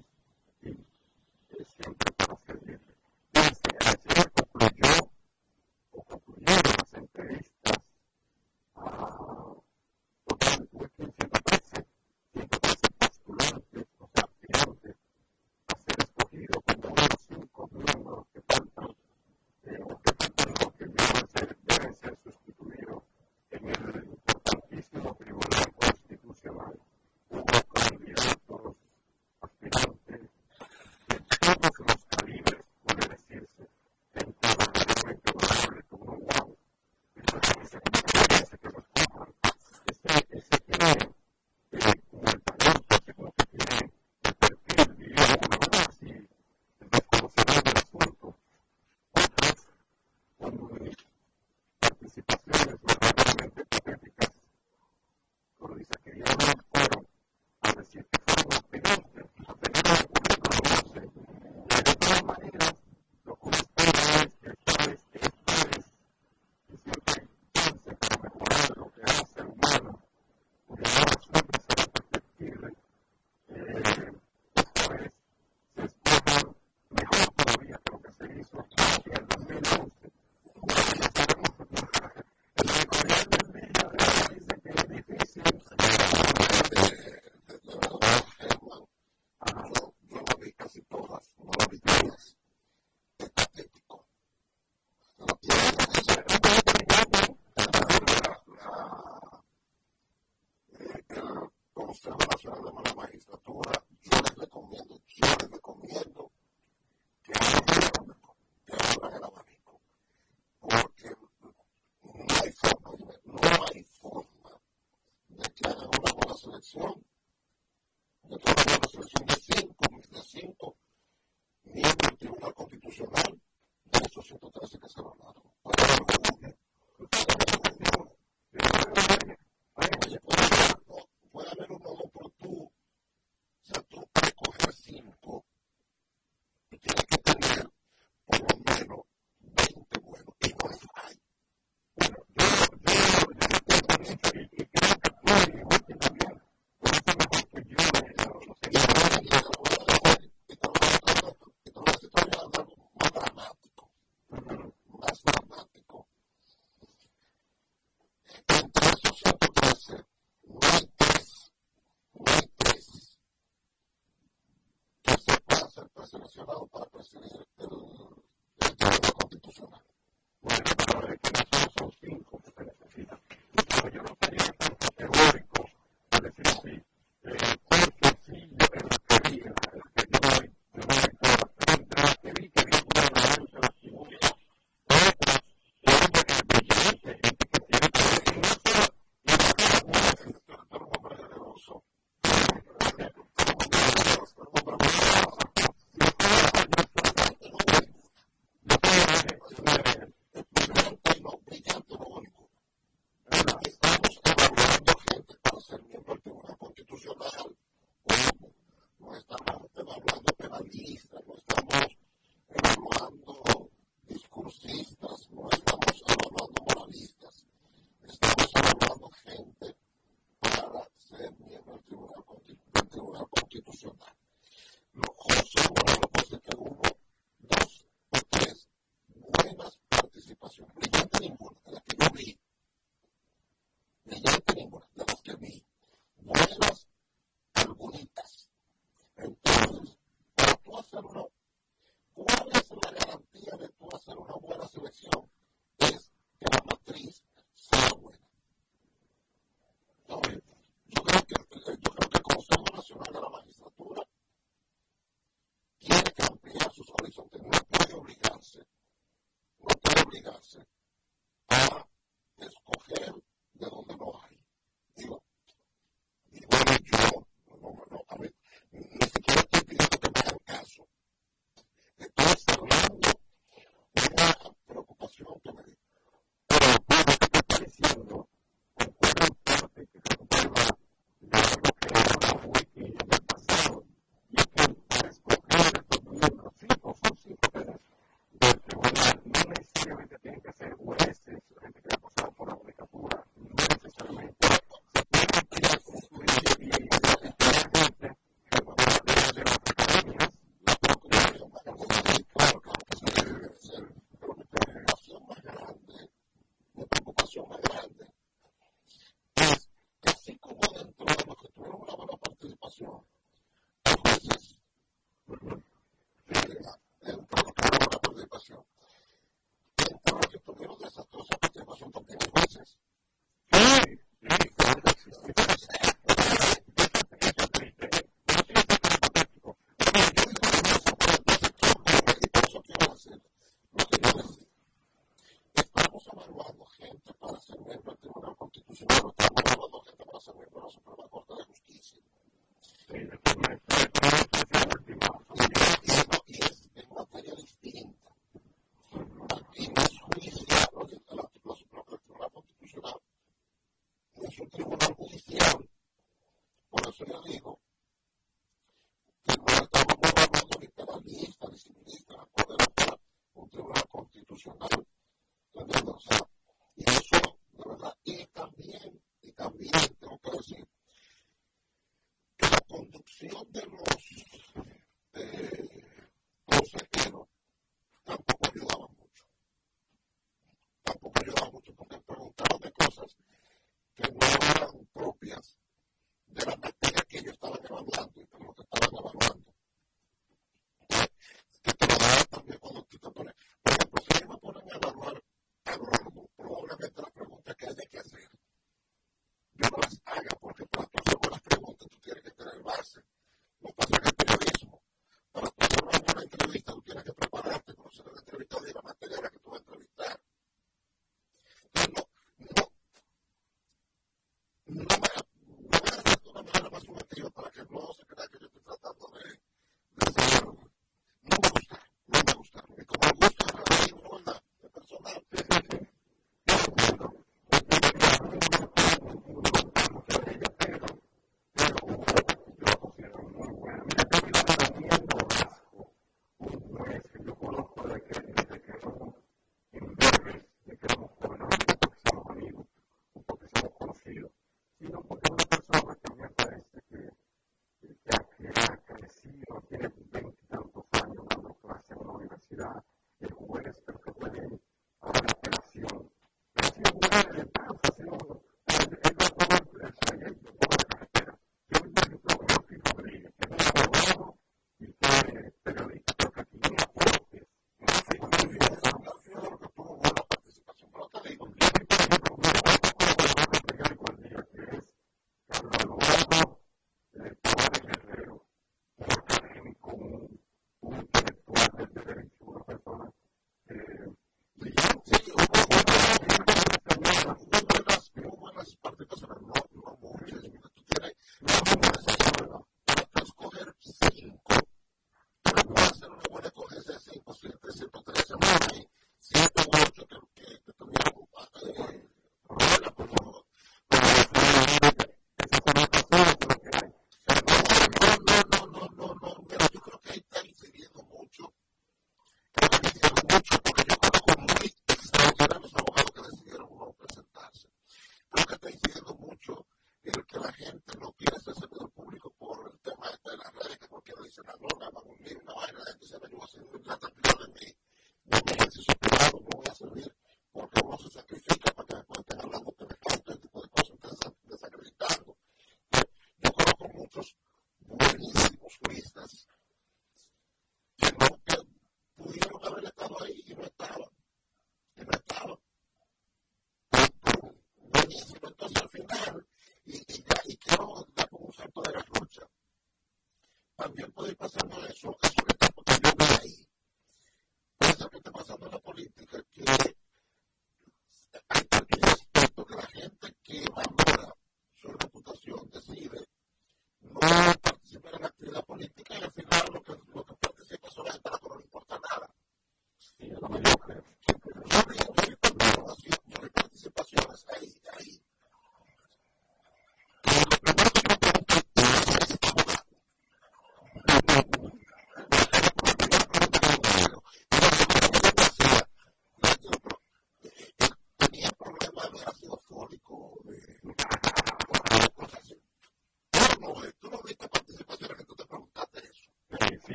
Esa es la ciudad de la magistratura. Yo les recomiendo, yo les recomiendo. nacional para transferência I don't know.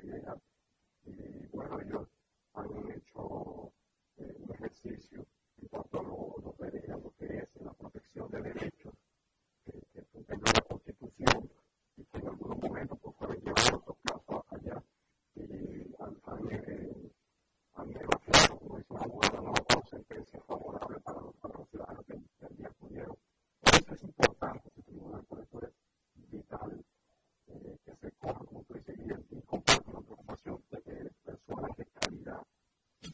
idea y bueno, ellos han hecho eh, un ejercicio en cuanto a lo, lo, lo que es la protección de derechos que, que contempla la Constitución y que en algunos momentos pues, fueron llevados casos allá. Y han, eh,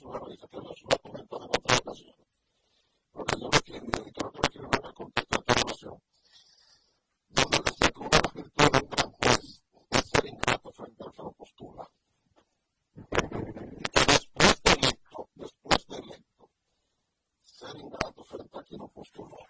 sus organizaciones lo comentó en otras ocasiones. Lo que yo aquí en mi literatura quiero una completa observación, donde destaca una de las virtudes de un gran juez, es ser ingrato frente al que lo postula. Y Que después de electo, después de electo, ser ingrato frente a quien lo postuló.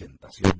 presentación.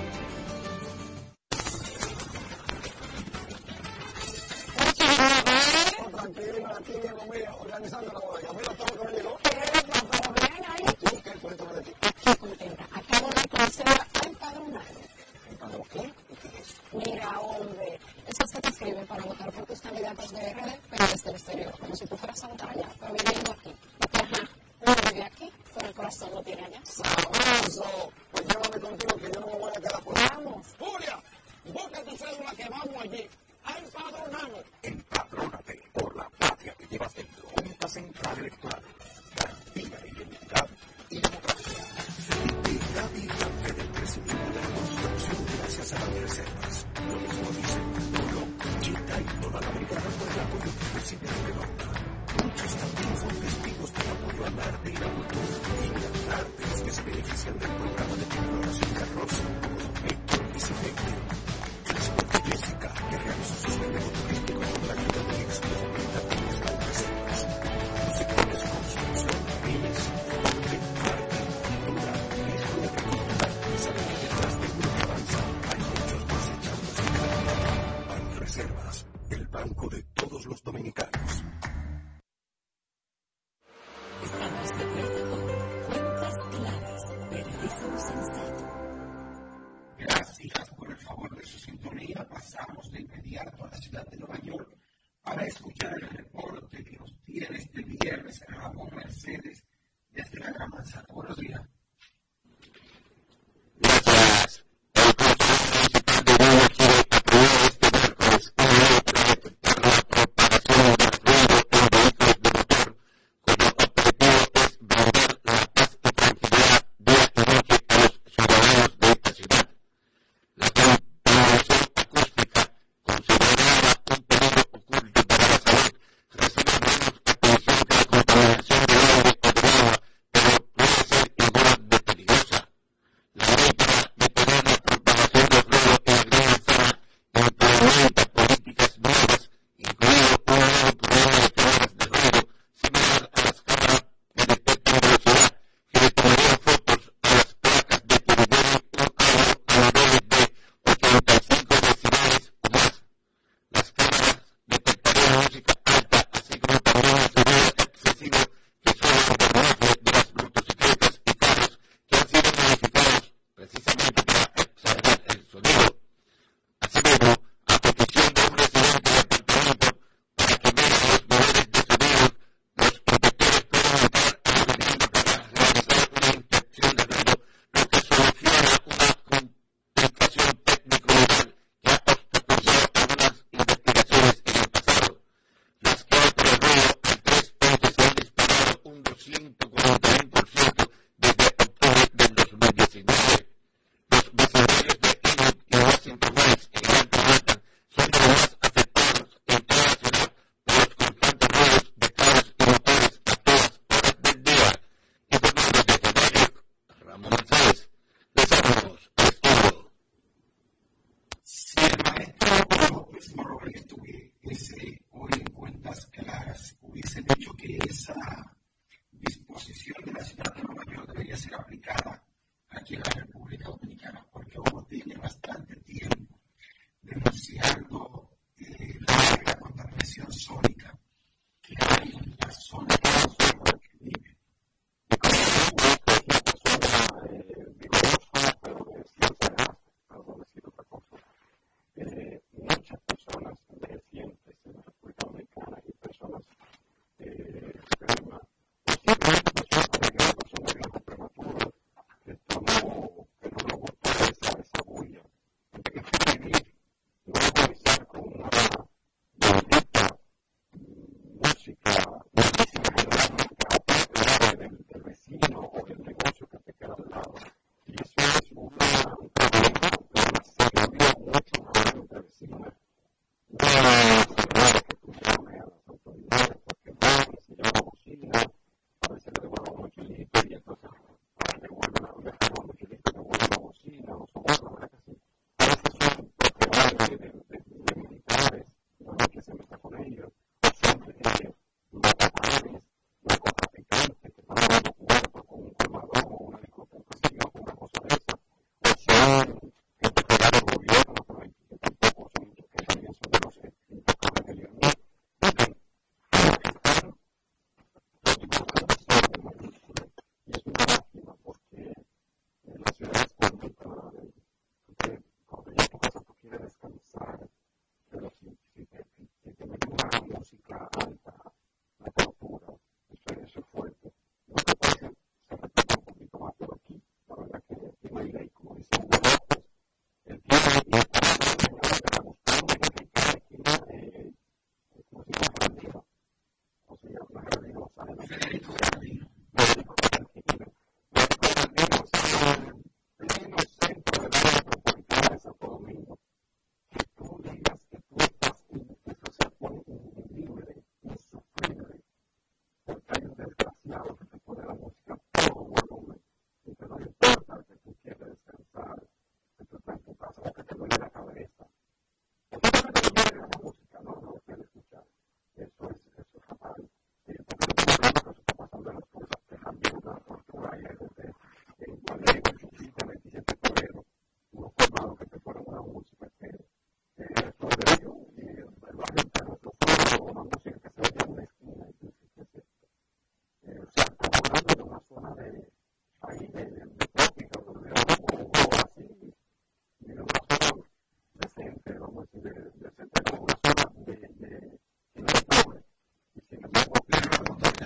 赶紧上去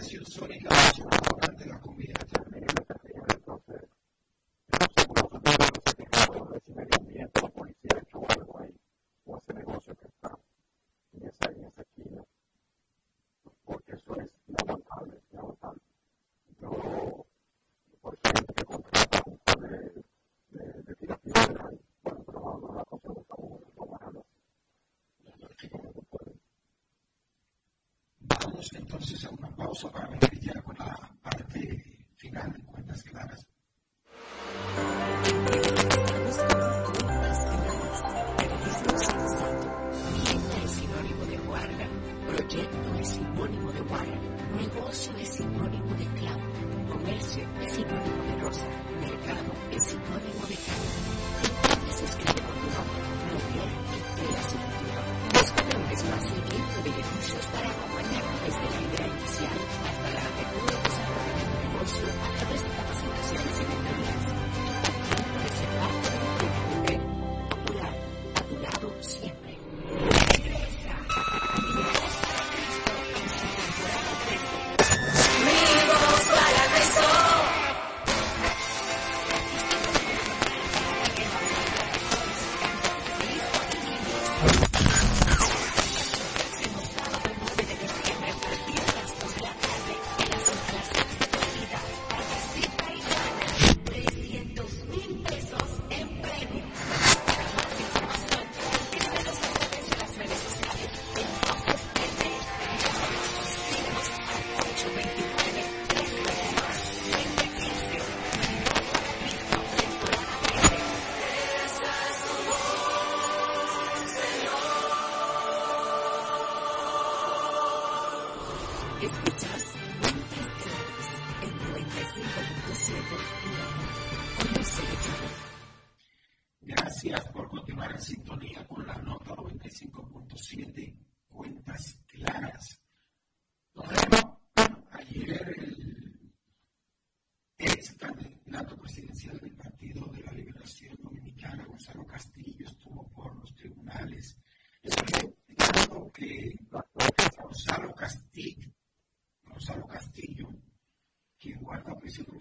alimentación sólida la. Entonces a una pausa para venir ya con la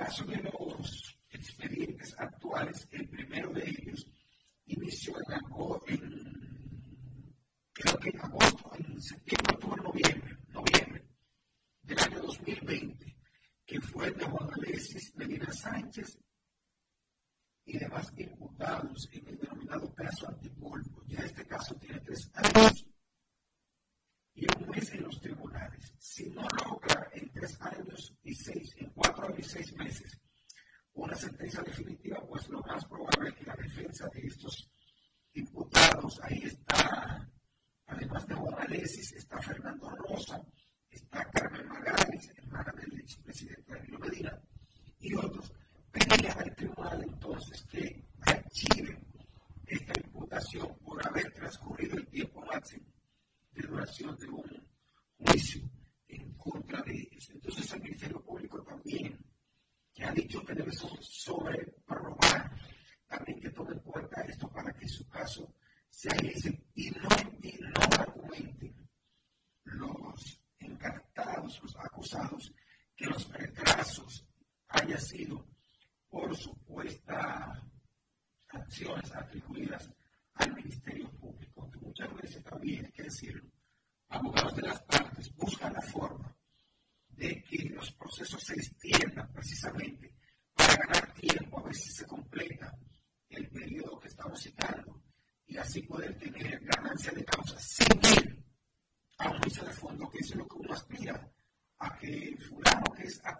caso. de han dicho que debe sobre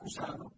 acusado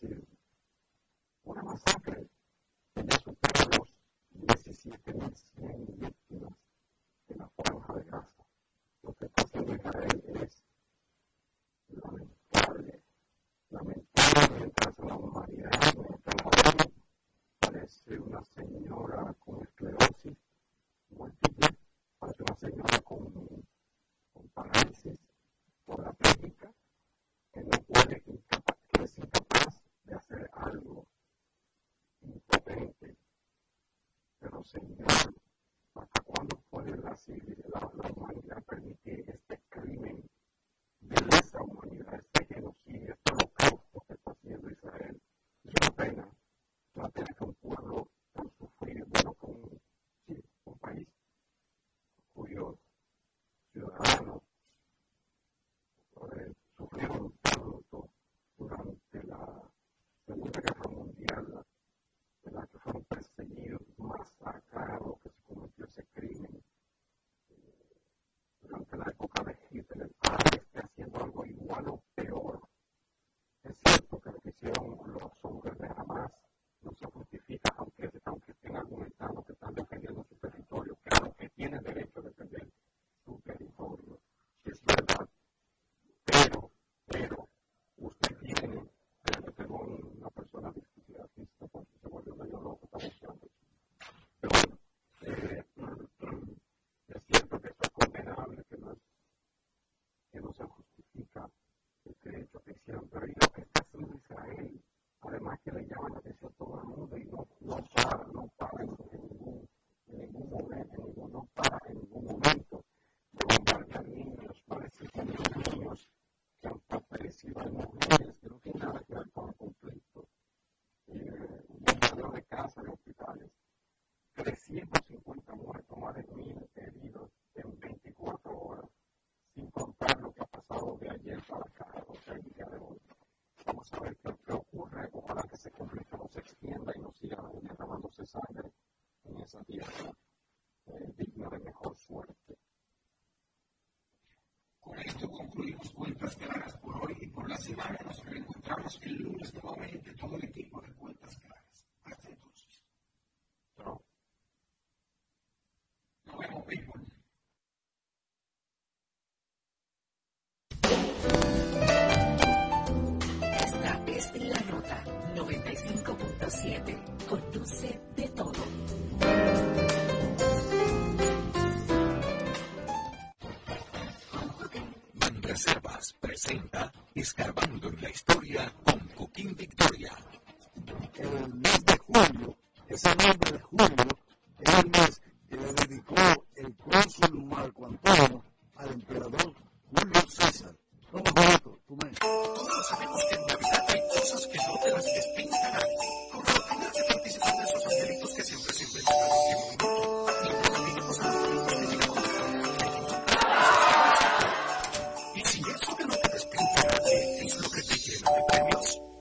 decir, una masacre. Señor, ¿hasta cuándo puede la, la, la humanidad permitir este tiene derecho a defender su territorio, si es verdad. Pero, pero, usted tiene, yo tengo una persona discutida porque se volvió medio loco, está buscando. Pero bueno, es cierto que esto es condenable, que no, que no se justifica este hecho que hicieron, pero yo ese conflicto no se extienda y no siga una si eso que no te despierta, eh, es lo que te llena de premios.